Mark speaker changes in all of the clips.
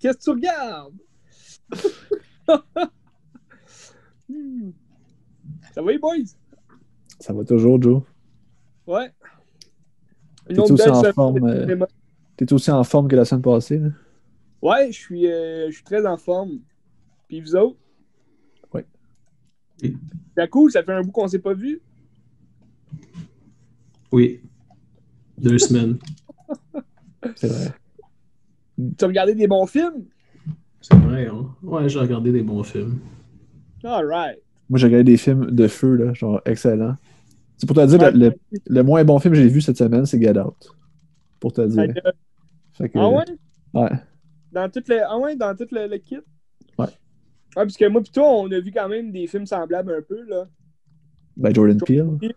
Speaker 1: Qu'est-ce que tu regardes? Ça va, les boys?
Speaker 2: Ça va toujours, Joe.
Speaker 1: Ouais. Une
Speaker 2: T'es
Speaker 1: autre
Speaker 2: aussi
Speaker 1: belle
Speaker 2: en
Speaker 1: semaine
Speaker 2: forme, euh, aussi en forme que la semaine passée. Là.
Speaker 1: Ouais, je suis, euh, je suis très en forme. Puis vous autres?
Speaker 2: Ouais.
Speaker 3: Oui.
Speaker 1: C'est cool, ça fait un bout qu'on s'est pas vu.
Speaker 3: Oui. Deux semaines.
Speaker 2: C'est vrai.
Speaker 1: Tu as regardé des bons films?
Speaker 3: C'est vrai, hein? Ouais, j'ai regardé des bons films.
Speaker 1: Alright.
Speaker 2: Moi, j'ai regardé des films de feu, là, genre excellent. C'est pour te dire,
Speaker 1: Ouais.
Speaker 2: le, le- le moins bon film que j'ai vu cette semaine, c'est Get Out. Pour te dire. Fait que-
Speaker 1: Ah ouais?
Speaker 2: Ouais.
Speaker 1: Dans tout le, ah ouais, dans tout le, le kit?
Speaker 2: Ouais.
Speaker 1: Ouais, parce que moi pis toi, on a vu quand même des films semblables un peu, là.
Speaker 2: Ben, Jordan
Speaker 1: Jordan
Speaker 2: Peele.
Speaker 1: Peele.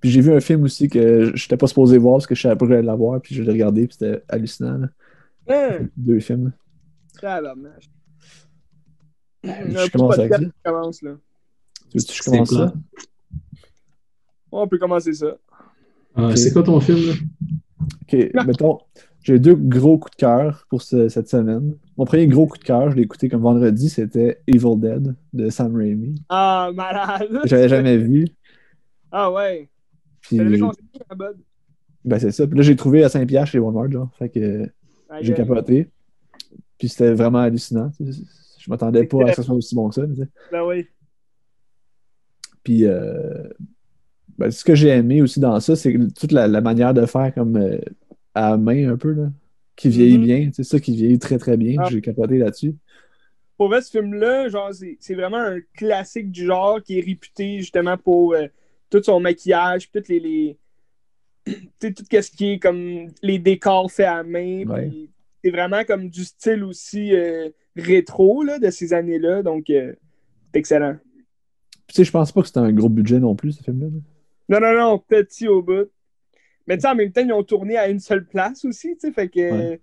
Speaker 2: Puis j'ai vu un film aussi que j'étais pas supposé voir parce que je savais pas que j'allais l'avoir, puis je l'ai regardé, puis c'était hallucinant. là.
Speaker 1: Hein?
Speaker 2: Deux films.
Speaker 1: Tabarnak.
Speaker 2: Je
Speaker 1: Un petit
Speaker 2: commence avec
Speaker 1: commence, là.
Speaker 2: Tu veux que je commence ça?
Speaker 1: On peut commencer ça.
Speaker 3: Ah. C'est quoi ton film, là?
Speaker 2: Ok, mettons, j'ai deux gros coups de cœur pour ce- cette semaine. Mon premier gros coup de cœur, je l'ai écouté comme vendredi, c'était Evil Dead de Sam Raimi.
Speaker 1: Ah, malade!
Speaker 2: que J'avais jamais vu.
Speaker 1: Ah ouais.
Speaker 2: Puis,
Speaker 1: la
Speaker 2: ben c'est ça. Puis là, j'ai trouvé à Saint-Pierre chez Walmart, genre. Fait que j'ai capoté. Puis c'était vraiment hallucinant. Je m'attendais pas à ce que ce soit aussi bon que ça.
Speaker 1: Ben oui.
Speaker 2: Puis euh, ben, ce que j'ai aimé aussi dans ça, c'est toute la, la manière de faire comme euh, à main un peu, là, qui vieillit
Speaker 1: Mhm.
Speaker 2: bien. C'est ça qui vieillit très très bien.
Speaker 1: Ah.
Speaker 2: J'ai capoté là-dessus.
Speaker 1: Pour vrai, ce film-là, genre, c'est c'est vraiment un classique du genre qui est réputé justement pour euh, tout son maquillage, toutes les. les... tu sais, tout ce qui est comme les décors faits à main.
Speaker 2: Ouais.
Speaker 1: C'est vraiment comme du style aussi euh, rétro là, de ces années-là. Donc, euh, c'est excellent.
Speaker 2: Tu sais, je pense pas que c'était un gros budget non plus, ce film-là. là.
Speaker 1: Non, non, non, petit au bout. Mais tu sais, en même temps, ils ont tourné à une seule place aussi, tu sais, fait que.
Speaker 2: Ouais.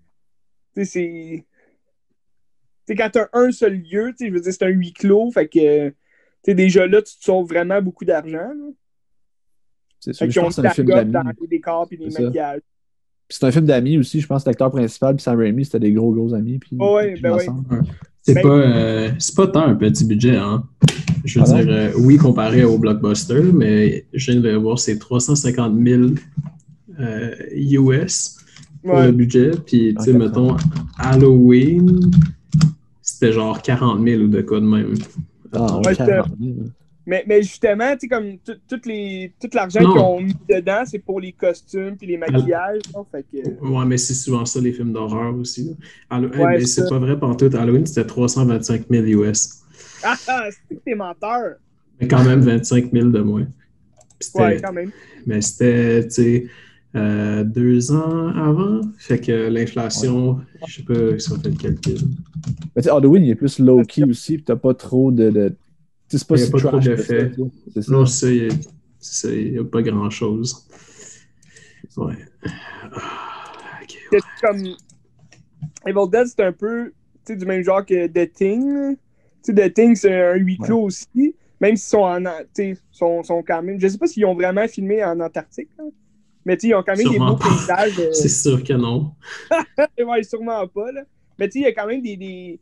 Speaker 1: Tu sais, c'est. Tu sais, quand t'as un seul lieu, tu sais, je veux dire, c'est un huis clos, fait que. Tu sais, déjà là, tu te sauves vraiment beaucoup d'argent. là.
Speaker 2: C'est sûr.
Speaker 1: Ont
Speaker 2: c'est un film d'amis.
Speaker 1: dans les décors puis les
Speaker 2: C'est ça.
Speaker 1: maquillages.
Speaker 2: Puis c'est un film d'amis aussi. Je pense que l'acteur principal puis Sam Raimi, c'était des gros gros amis. Puis,
Speaker 1: Ouais,
Speaker 2: puis
Speaker 1: ben.
Speaker 3: C'est
Speaker 1: Ben-
Speaker 3: pas, euh, c'est pas tant un petit budget, hein? Je veux dire, euh, oui, comparé au blockbuster, mais je viens de voir, c'est 350 000 euh, US pour
Speaker 1: Ouais.
Speaker 3: le budget. Puis, tu sais, mettons, Halloween, c'était genre 40 000 ou de quoi de même.
Speaker 2: Ah,
Speaker 1: Ouais. Mais, mais justement, tu sais, comme tout, toutes les, tout l'argent qu'ils ont mis dedans, c'est pour les costumes puis les maquillages. Fait que.
Speaker 3: Ouais, mais c'est souvent ça, les films d'horreur aussi. là. Eh, mais
Speaker 1: c'est
Speaker 3: pas vrai pour tout. Halloween, c'était 325 000 US.
Speaker 1: Ah, ah, c'est que t'es menteur!
Speaker 3: Mais quand même 25 000 de moins.
Speaker 1: Ouais, quand même.
Speaker 3: Mais c'était, tu sais, euh, deux ans avant. Fait que l'inflation, je sais pas si on fait le calcul.
Speaker 2: Mais tu sais, Halloween, il est plus low-key aussi. Puis t'as pas trop de. de... C'est pas
Speaker 3: Il y a
Speaker 2: si
Speaker 3: pas trop
Speaker 2: ça.
Speaker 3: Non, c'est ça, il n'y a pas grand-chose. Ouais. Ah, ok.
Speaker 1: C'est comme. Evil Dead, c'est un peu tu sais, du même genre que The Thing. là. Tu sais, The Thing, c'est un huis clos aussi. Même s'ils sont en. tu sais, sont, sont quand même. Je sais pas s'ils ont vraiment filmé en Antarctique. là. Mais tu sais, ils ont quand même
Speaker 3: Sûrement
Speaker 1: des beaux paysages. euh,
Speaker 3: C'est sûr que non.
Speaker 1: ouais, sûrement pas. Là. Mais tu sais, il y a quand même des.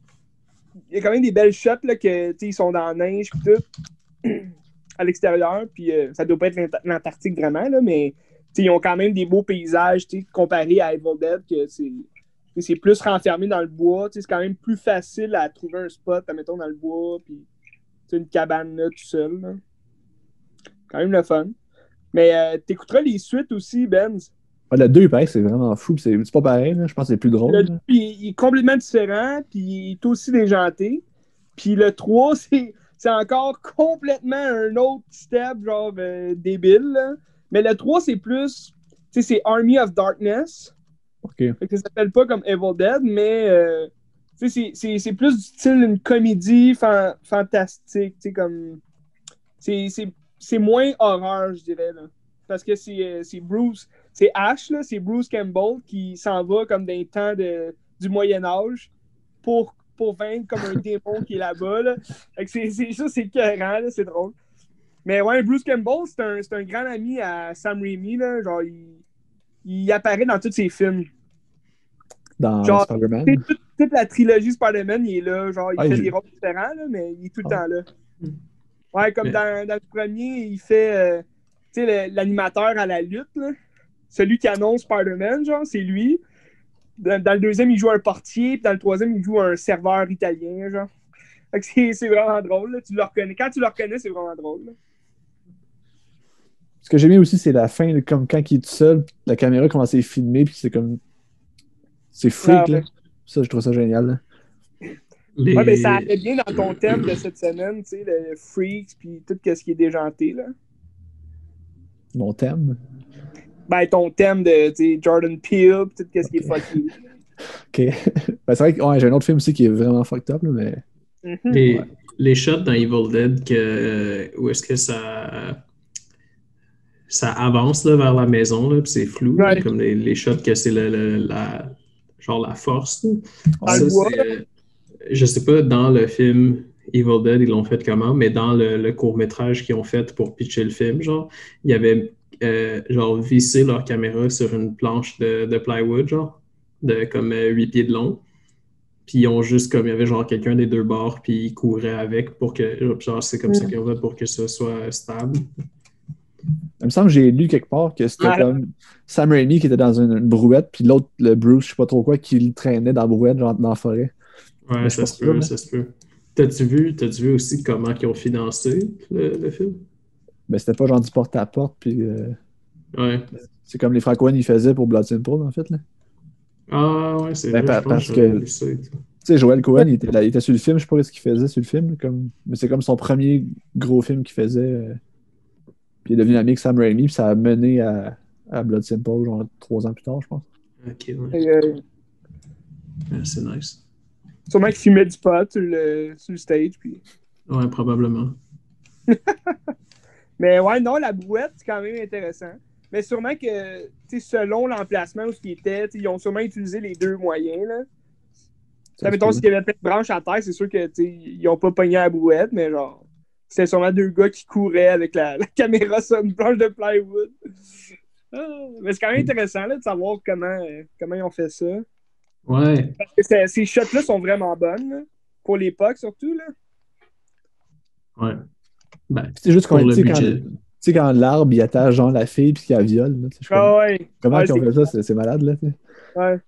Speaker 1: Y a quand même des belles shots là, que ils sont dans la neige et tout. à l'extérieur. Puis euh, ça doit pas être l'Ant- l'Antarctique vraiment, là, mais ils ont quand même des beaux paysages tu sais, comparé à Evil Dead, que c'est. plus renfermé dans le bois. C'est quand même plus facile à trouver un spot, mettons, dans le bois, puis une cabane là, tout seul. là. Quand même le fun. Mais euh, t'écouteras les suites aussi, Benz.
Speaker 2: Ouais, le 2, il paraît que c'est vraiment fou. C'est pas pareil. là. Je pense que c'est plus drôle.
Speaker 1: Le
Speaker 2: là.
Speaker 1: 2, il, il est complètement différent, puis il est aussi déjanté. Puis le 3, c'est, encore complètement un autre step, genre euh, débile. là. Mais le 3, c'est plus. Tu sais, c'est Army of Darkness.
Speaker 2: OK.
Speaker 1: Fait que ça s'appelle pas comme Evil Dead, mais. euh, tu sais, c'est, plus du style une comédie fan- fantastique. Tu sais, comme. C'est, moins horreur, je dirais. Là. Parce que c'est, euh, c'est Bruce. C'est Ash, là, c'est Bruce Campbell qui s'en va comme dans les temps de, du Moyen-Âge pour, pour vaincre comme un démon qui est là-bas. Là. C'est, c'est, ça, c'est écœurant, là, c'est drôle. Mais ouais, Bruce Campbell, c'est un, c'est un grand ami à Sam Raimi. Là, genre, il, il apparaît dans tous ses films.
Speaker 2: dans
Speaker 1: Genre,
Speaker 2: Spider-Man?
Speaker 1: Toute, toute la trilogie Spider-Man, il est là. Genre, il
Speaker 2: Ah,
Speaker 1: fait
Speaker 2: il-
Speaker 1: des rôles différents, là, mais il est tout le
Speaker 2: Ah.
Speaker 1: temps là. Ouais, comme
Speaker 3: Mais-
Speaker 1: dans, dans le premier, il fait euh, tu sais, le- l'animateur à la lutte, là. Celui qui annonce Spider-Man, genre, c'est lui. Dans, dans le deuxième, il joue un portier, puis dans le troisième, il joue un serveur italien, genre. Fait que c'est c'est vraiment drôle, là. Tu le reconnais. Quand tu le reconnais, c'est vraiment drôle. là.
Speaker 2: Ce que j'ai aimé aussi, c'est la fin, comme quand il est tout seul, la caméra commence à filmer, puis c'est comme. C'est freak,
Speaker 1: Ah, ouais.
Speaker 2: là. Ça, je trouve ça génial. là.
Speaker 3: Les-
Speaker 1: Ouais, mais ça allait bien dans ton thème de cette semaine, tu sais, le freaks, puis tout ce qui est déjanté, là.
Speaker 2: Mon thème.
Speaker 1: Ben, ton thème de, Jordan Peele, tout ce qui est fucky.
Speaker 2: Ok. Ben, c'est vrai que ouais, j'ai un autre film aussi qui est vraiment fucked up, là, mais.
Speaker 1: Mhm.
Speaker 3: Les,
Speaker 2: Ouais.
Speaker 3: les shots dans Evil Dead, que, où est-ce que ça, ça avance là, vers la maison, là, puis c'est flou,
Speaker 1: Ouais.
Speaker 3: comme les, les shots que c'est le, le- la, genre la force. là.
Speaker 1: Dans
Speaker 3: Ça, c'est- je sais pas dans le film Evil Dead, ils l'ont fait comment, mais dans le, le court-métrage qu'ils ont fait pour pitcher le film, genre, il y avait euh, genre vissé leur caméra sur une planche de, de plywood, genre, de comme euh, 8 pieds de long. Puis ils ont juste comme il y avait genre quelqu'un des deux bords, puis ils couraient avec pour que genre c'est comme ça
Speaker 1: Mm.
Speaker 3: pour que ce soit stable.
Speaker 2: Il me semble que j'ai lu quelque part que c'était
Speaker 1: Ouais.
Speaker 2: comme Sam Raimi qui était dans une, une brouette, puis l'autre, le Bruce, je sais pas trop quoi, qui le traînait dans la brouette, genre dans la forêt.
Speaker 3: Ouais, ça se peut, ça se peut. T'as-tu vu, t'as-tu vu aussi comment ils ont financé le, le film?
Speaker 2: Mais c'était pas genre du porte-à-porte, puis euh,
Speaker 3: Ouais.
Speaker 2: c'est comme les francophones ils faisaient pour Blood Simple, en fait. Là.
Speaker 3: Ah ouais, c'est
Speaker 2: Ben,
Speaker 3: vrai,
Speaker 2: pa-
Speaker 3: je pense
Speaker 2: parce
Speaker 3: que.
Speaker 2: Tu sais, Joel Cohen, il était, là- il était sur le film, je sais pas ce qu'il faisait sur le film, comme... mais c'est comme son premier gros film qu'il faisait. euh, Puis il est devenu ami avec Sam Raimi, puis ça a mené à, à Blood Simple, genre trois ans plus tard, je pense.
Speaker 3: Ok, ouais.
Speaker 1: Euh,
Speaker 3: Ouais, c'est nice.
Speaker 1: sûrement qu'il fumait du pot sur le, sur le stage, puis...
Speaker 3: Ouais, probablement.
Speaker 1: Mais ouais, non, la brouette, c'est quand même intéressant. Mais sûrement que, tu sais, selon l'emplacement où ce qui était, ils ont sûrement utilisé les deux moyens, là.
Speaker 2: Ça
Speaker 1: mettons, s'il y avait plein de branches à terre, c'est sûr que, tu sais, ils ont pas pogné la brouette, mais genre, c'était sûrement deux gars qui couraient avec la, la caméra sur une planche de plywood. Ah, mais c'est quand même intéressant, là, de savoir comment, comment ils ont fait ça.
Speaker 3: Ouais.
Speaker 1: Parce que ces shots-là sont vraiment bonnes, là. Pour l'époque, surtout, là.
Speaker 3: Ouais. Ben,
Speaker 2: C'est juste tu sais, quand, l'arbre il attache genre la fille puis qu'il la viole. là, comme,
Speaker 1: Ah ouais.
Speaker 2: Comment
Speaker 1: Ouais,
Speaker 2: ils ont fait ça? C'est- C'est malade, là. tu sais.
Speaker 1: Ouais.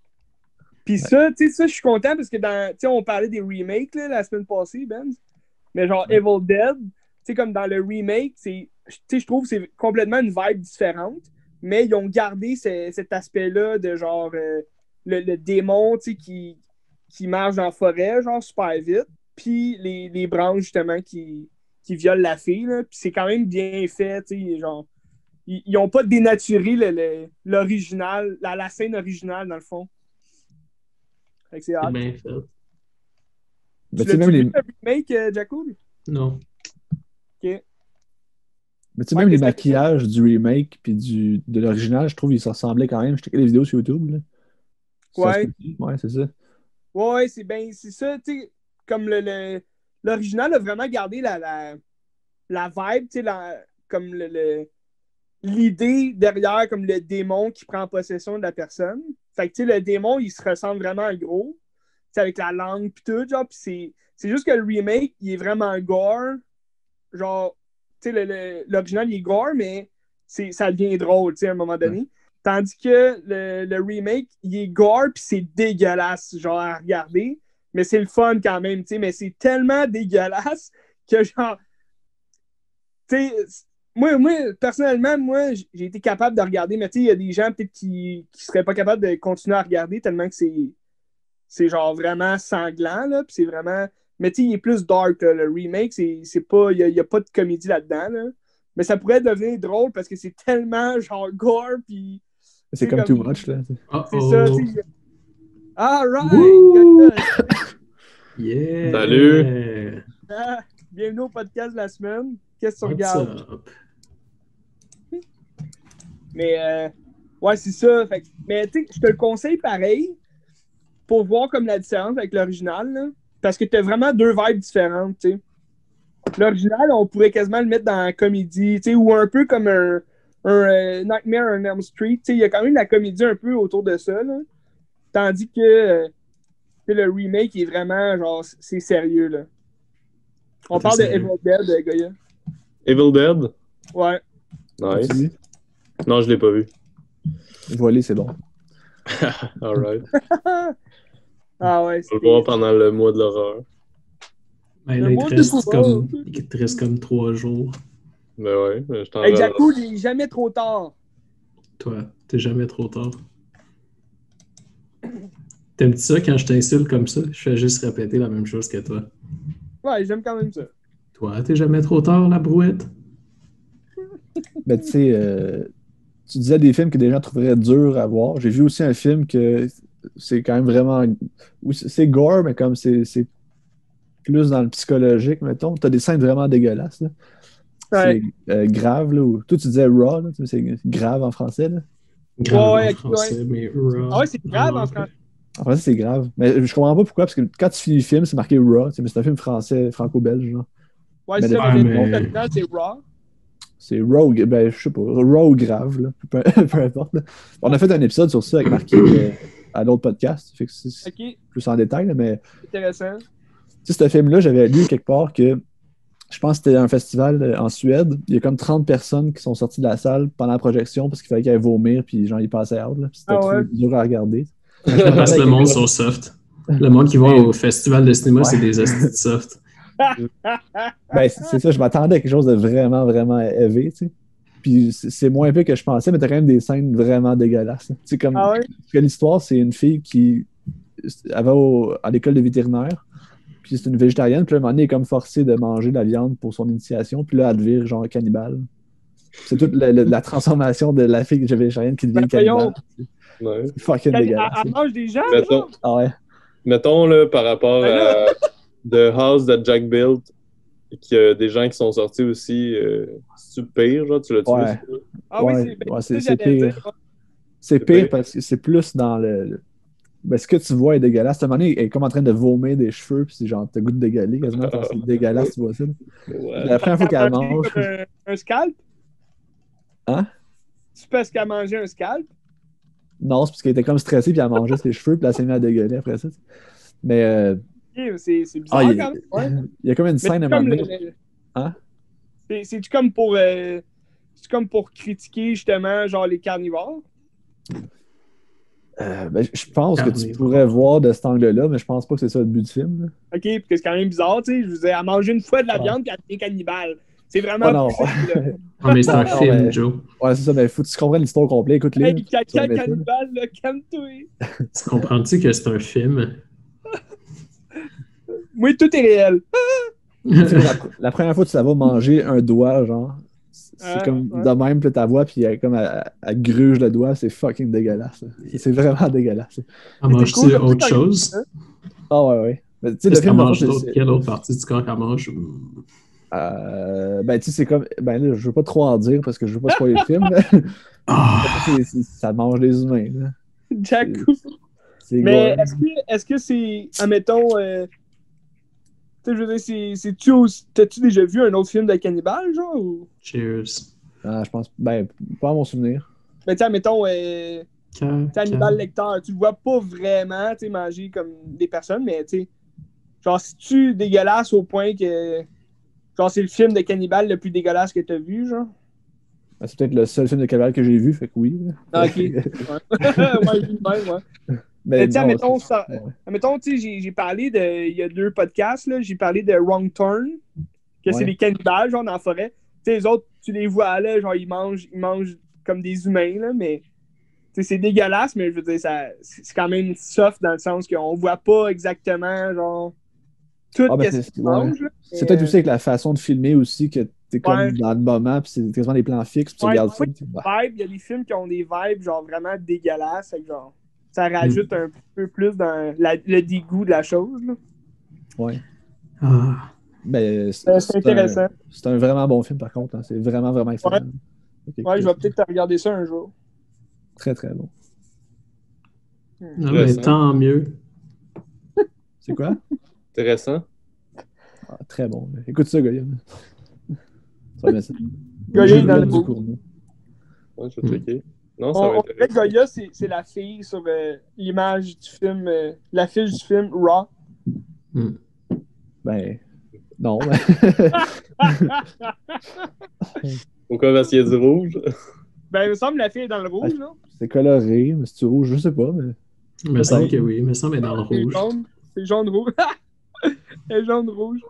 Speaker 1: Puis ça, tu sais, ça, je suis content parce que dans, tu sais, on parlait des remakes là, la semaine passée, Ben. Mais genre Evil Dead, tu sais, comme dans le remake, c'est, tu sais, je trouve que c'est complètement une vibe différente, mais ils ont gardé ce- cet aspect-là de genre euh, le, le démon, tu sais, qui, qui marche dans la forêt, genre super vite, puis les, les branches, justement, qui, qui violent la fille, là. Puis c'est quand même bien fait, tu sais, genre ils ils ont pas dénaturé le- le- l'original, la, la scène originale, dans le fond. Fait que c'est
Speaker 3: bien fait.
Speaker 2: Mais
Speaker 1: Tu l'as
Speaker 2: même
Speaker 1: vu,
Speaker 2: les,
Speaker 1: le remake, euh, Jacob?
Speaker 3: Non.
Speaker 2: mais tu sais, même les maquillages du remake puis du, de l'original, je trouve qu'ils se ressemblaient quand même. Je checkais les vidéos sur YouTube. Là.
Speaker 1: Ouais.
Speaker 2: Ouais, c'est ça.
Speaker 1: Ouais, c'est bien, c'est ça, tu sais, comme le, le- l'original a vraiment gardé la, la, la vibe, comme le, l'idée derrière, comme le démon qui prend possession de la personne. Fait que, le démon, il se ressemble vraiment en gros, avec la langue pis tout, genre, c'est, juste que le remake, il est vraiment gore, genre, tu sais, l'original, il est gore, mais ça devient drôle, tu sais, à un moment donné. Tandis que le, le remake, il est gore puis c'est dégueulasse, genre, à regarder. Mais c'est le fun quand même, tu sais. Mais c'est tellement dégueulasse que, genre, tu sais, moi, moi, personnellement, moi, j'ai été capable de regarder, mais tu sais, il y a des gens peut-être qui, qui seraient pas capables de continuer à regarder tellement que c'est, c'est genre vraiment sanglant, là. Puis c'est vraiment. Mais tu sais, il est plus dark, là. Le remake, c'est, c'est pas. Il n'y a, pas de comédie là-dedans, là. Mais ça pourrait devenir drôle parce que c'est tellement, genre, gore, puis.
Speaker 2: C'est comme
Speaker 1: comme-
Speaker 2: too much. Là.
Speaker 1: C'est ça,
Speaker 3: Oh,
Speaker 1: tu sais. All right!
Speaker 3: Yeah!
Speaker 2: Salut!
Speaker 1: Ah, bienvenue au podcast de la semaine. Qu'est-ce que tu
Speaker 3: What's
Speaker 1: regardes?
Speaker 3: up?
Speaker 1: Mais euh, ouais, c'est ça. Fait mais tu sais, je te le conseille pareil pour voir comme la différence avec l'original. Parce que tu as vraiment deux vibes différentes. tu sais. L'original, on pourrait quasiment le mettre dans la comédie, tu sais, ou un peu comme un, un euh, Nightmare on Elm Street. tu sais, Il y a quand même la comédie un peu autour de ça. Là. Tandis que, euh, le remake est vraiment, genre, c'est sérieux, là. On
Speaker 3: C'est
Speaker 1: parle de. Evil Dead, euh, Goya.
Speaker 4: Evil Dead?
Speaker 1: Ouais.
Speaker 4: Nice. Non, je l'ai pas vu.
Speaker 2: Voilé, c'est bon.
Speaker 4: Alright.
Speaker 1: Ah ouais,
Speaker 4: On va le voir pendant le mois de l'horreur.
Speaker 3: Ben, là, il te
Speaker 1: de
Speaker 3: reste comme, il te reste comme trois jours.
Speaker 4: Ben ouais, je t'en
Speaker 1: Avec Jakku, il est jamais trop tard.
Speaker 3: Toi, t'es jamais trop tard. T'aimes-tu ça quand je t'insulte comme ça? Je fais juste répéter la même chose que toi.
Speaker 1: Ouais, j'aime quand même ça.
Speaker 3: Toi, t'es jamais trop tard, la brouette?
Speaker 2: Mais tu sais, euh, tu disais des films que des gens trouveraient durs à voir. J'ai vu aussi un film que c'est quand même vraiment. c'est gore, mais comme c'est c'est plus dans le psychologique, mettons. T'as des scènes vraiment dégueulasses. là.
Speaker 1: Ouais.
Speaker 2: C'est euh, grave, là. Ou... Toi, tu disais raw, là, tu sais, c'est grave en français, là.
Speaker 3: Grave
Speaker 1: Ouais,
Speaker 3: en
Speaker 1: ok,
Speaker 3: français, mais raw.
Speaker 1: Ah ouais, c'est grave en français.
Speaker 2: En français, c'est grave. Mais je comprends pas pourquoi, parce que quand tu finis le film, c'est marqué raw. Mais c'est un film français, franco-belge, genre.
Speaker 1: Ouais,
Speaker 2: Mais
Speaker 1: c'est ça, mais c'est Raw.
Speaker 2: C'est raw, ben, je sais pas, raw grave, là. Peu, peu importe. là. On a fait un épisode sur ça avec Marquis euh, à l'autre podcast. Fait que c'est plus en détail, là, mais
Speaker 1: intéressant.
Speaker 2: Tu sais, ce film-là, j'avais lu quelque part que je pense que c'était un festival euh, en Suède. Il y a comme 30 personnes qui sont sorties de la salle pendant la projection parce qu'il fallait qu'elles vomir puis genre ils passaient out. C'était
Speaker 1: Ah
Speaker 2: trop dur à regarder.
Speaker 3: Parce que le monde sont soft. Le monde qui va au festival de cinéma, c'est des hosties de soft.
Speaker 2: Ben, c'est ça, je m'attendais à quelque chose de vraiment, vraiment élevé, tu sais. Puis c'est moins peu que je pensais, mais t'as quand même des scènes vraiment dégueulasses. Tu sais, comme
Speaker 1: Ah ouais?
Speaker 2: parce que l'histoire, c'est une fille qui elle va au- à l'école de vétérinaire, puis c'est une végétarienne, puis là, à un moment donné, elle est comme forcée de manger de la viande pour son initiation, puis là, elle devient genre cannibale. C'est toute la, la- la transformation de la fille végétarienne qui devient
Speaker 1: Ben,
Speaker 2: cannibale.
Speaker 4: Ouais.
Speaker 2: C'est fucking dégueulasse.
Speaker 1: elle mange des gens,
Speaker 4: Mettons?
Speaker 2: Ah ouais.
Speaker 4: mettons là, par rapport
Speaker 1: Ben
Speaker 4: à The House that Jack Built, qu'il y a des gens qui sont sortis aussi. Euh, C'est-tu pire, genre, tu l'as-tu
Speaker 2: Ouais.
Speaker 4: ça?
Speaker 1: Ah oui,
Speaker 2: Ouais,
Speaker 1: c'est ben,
Speaker 2: c'est- c'est pire. C'est
Speaker 4: C'est
Speaker 2: pire
Speaker 4: pire.
Speaker 2: parce que c'est plus dans le. Ben, ce que tu vois est dégueulasse. À un moment donné, elle est comme en train de vomir des cheveux, puis c'est genre, t'as goût de dégueuler quasiment. quand C'est dégueulasse, tu vois ça.
Speaker 4: Ouais.
Speaker 2: La première fois qu'elle mange.
Speaker 1: Un, un scalp?
Speaker 2: Hein?
Speaker 1: C'est parce qu'elle a mangé un scalp?
Speaker 2: Non, c'est parce qu'elle était comme stressée, puis elle mangeait ses cheveux, puis elle s'est mise à dégueuler après ça. Mais euh,
Speaker 1: C'est bizarre
Speaker 2: ah, il,
Speaker 1: quand même. Ouais.
Speaker 2: il y a comme une scène à un moment donné. Hein?
Speaker 1: C'est- C'est-tu comme pour. euh, C'est comme pour critiquer justement genre les carnivores?
Speaker 2: Euh, ben, je pense que tu pourrais voir de cet angle-là, mais je pense pas que c'est ça le but du film. là.
Speaker 1: Ok, parce que c'est quand même bizarre, tu sais. Je vous ai à manger une fois de la
Speaker 2: Ah.
Speaker 1: viande elle devient cannibale. C'est vraiment.
Speaker 2: Ah non.
Speaker 3: Ah, mais c'est un
Speaker 2: Non,
Speaker 3: film,
Speaker 2: mais-
Speaker 3: Joe.
Speaker 2: Ouais, c'est ça, mais faut que tu comprennes l'histoire complète. Écoute-les.
Speaker 1: Hey,
Speaker 2: tu
Speaker 1: caca cannibale, là, calme-toi.
Speaker 3: Tu comprends-tu que c'est un film?
Speaker 1: Moi, tout est réel.
Speaker 2: La, la première fois que tu la vas manger un doigt, genre, c'est comme
Speaker 1: ouais.
Speaker 2: de même, puis ta voix, puis elle, comme elle, elle gruge le doigt, c'est fucking dégueulasse. C'est vraiment dégueulasse.
Speaker 3: Elle
Speaker 1: c'est
Speaker 3: mange-tu
Speaker 1: cool, comme
Speaker 3: autre chose?
Speaker 1: même,
Speaker 2: Ah ouais, ouais. Mais, tu sais, le film,
Speaker 3: mange
Speaker 2: c'est-
Speaker 3: Quelle autre partie du corps qu'elle mange?
Speaker 2: euh, ben, tu sais, c'est comme. Ben là, je veux pas trop en dire parce que je veux pas spoiler le film.
Speaker 3: Ah!
Speaker 2: Ça mange les humains. là.
Speaker 1: Jakku.
Speaker 2: C'est
Speaker 1: Mais est-ce que est-ce que c'est. Admettons. Euh, tu je veux dire, c'est- c'est-tu. T'as-tu déjà vu un autre film de cannibale, genre? Ou...
Speaker 3: Cheers.
Speaker 2: Ah, je pense. Ben, pas à mon souvenir.
Speaker 1: Ben, tu sais, admettons. Euh,
Speaker 3: Ca-
Speaker 1: Tu sais, Hannibal
Speaker 3: ca-
Speaker 1: Lecter, tu le vois pas vraiment tu sais, manger comme des personnes, mais tu sais, genre, si tu dégueulasse au point que. Genre, c'est le film de cannibale le plus dégueulasse que t'as vu, genre?
Speaker 2: Ben, c'est peut-être le seul film de cannibale que j'ai vu, fait que oui.
Speaker 1: Ah, ok. Ouais, ouais, ouais. Mais tu sais,
Speaker 2: non, c'est-
Speaker 1: ça- sais, j'ai- parlé de. Il y a deux podcasts, là. J'ai parlé de Wrong Turn, que c'est des cannibales, genre, dans la forêt. Tu sais, les autres, tu les vois, là, genre, ils mangent, ils mangent comme des humains, là, mais. Tu sais, c'est dégueulasse, mais je veux dire, c'est c'est quand même soft dans le sens qu'on voit pas exactement, genre, tout
Speaker 2: Ah, ben,
Speaker 1: ce
Speaker 2: c'est-
Speaker 1: qu'ils mangent.
Speaker 2: C'est peut-être aussi avec la façon de filmer aussi que t'es comme
Speaker 1: Ouais.
Speaker 2: dans le moment, puis c'est quasiment des plans fixes, puis tu regardes ça.
Speaker 1: il y a des films qui ont des vibes, genre, vraiment dégueulasses, que, genre, ça rajoute un peu plus dans la- le dégoût de la chose, là.
Speaker 2: Ouais.
Speaker 3: Ah.
Speaker 2: Ben,
Speaker 1: C'est intéressant.
Speaker 2: C'est un vraiment bon film, par contre. hein. C'est vraiment, vraiment excellent.
Speaker 1: Ouais, je vais peut-être regarder ça un jour.
Speaker 2: Très, très bon.
Speaker 3: Ben, tant mieux.
Speaker 2: C'est quoi?
Speaker 4: Intéressant.
Speaker 2: Ah, très bon. Écoute ça, Goyam. Ça va mettre ça.
Speaker 1: Goya
Speaker 2: Je
Speaker 1: est dans le.
Speaker 2: Cournot.
Speaker 4: Ouais, je vais
Speaker 3: Hmm.
Speaker 4: checker. Non, ça
Speaker 1: On,
Speaker 4: va être
Speaker 1: dirait que Goya, c'est c'est la fille sur euh, l'image du film, euh, la fiche du film Raw.
Speaker 2: Ben, non.
Speaker 4: Pourquoi parce qu'il y a du rouge?
Speaker 1: ben, il me semble que la fille est dans le rouge, non?
Speaker 2: c'est coloré, mais c'est rouge, je sais pas. Mais...
Speaker 3: Il me semble que oui, il me semble qu'elle est dans le
Speaker 1: C'est
Speaker 3: rouge.
Speaker 1: jaune. C'est jaune-rouge. C'est jaune-rouge.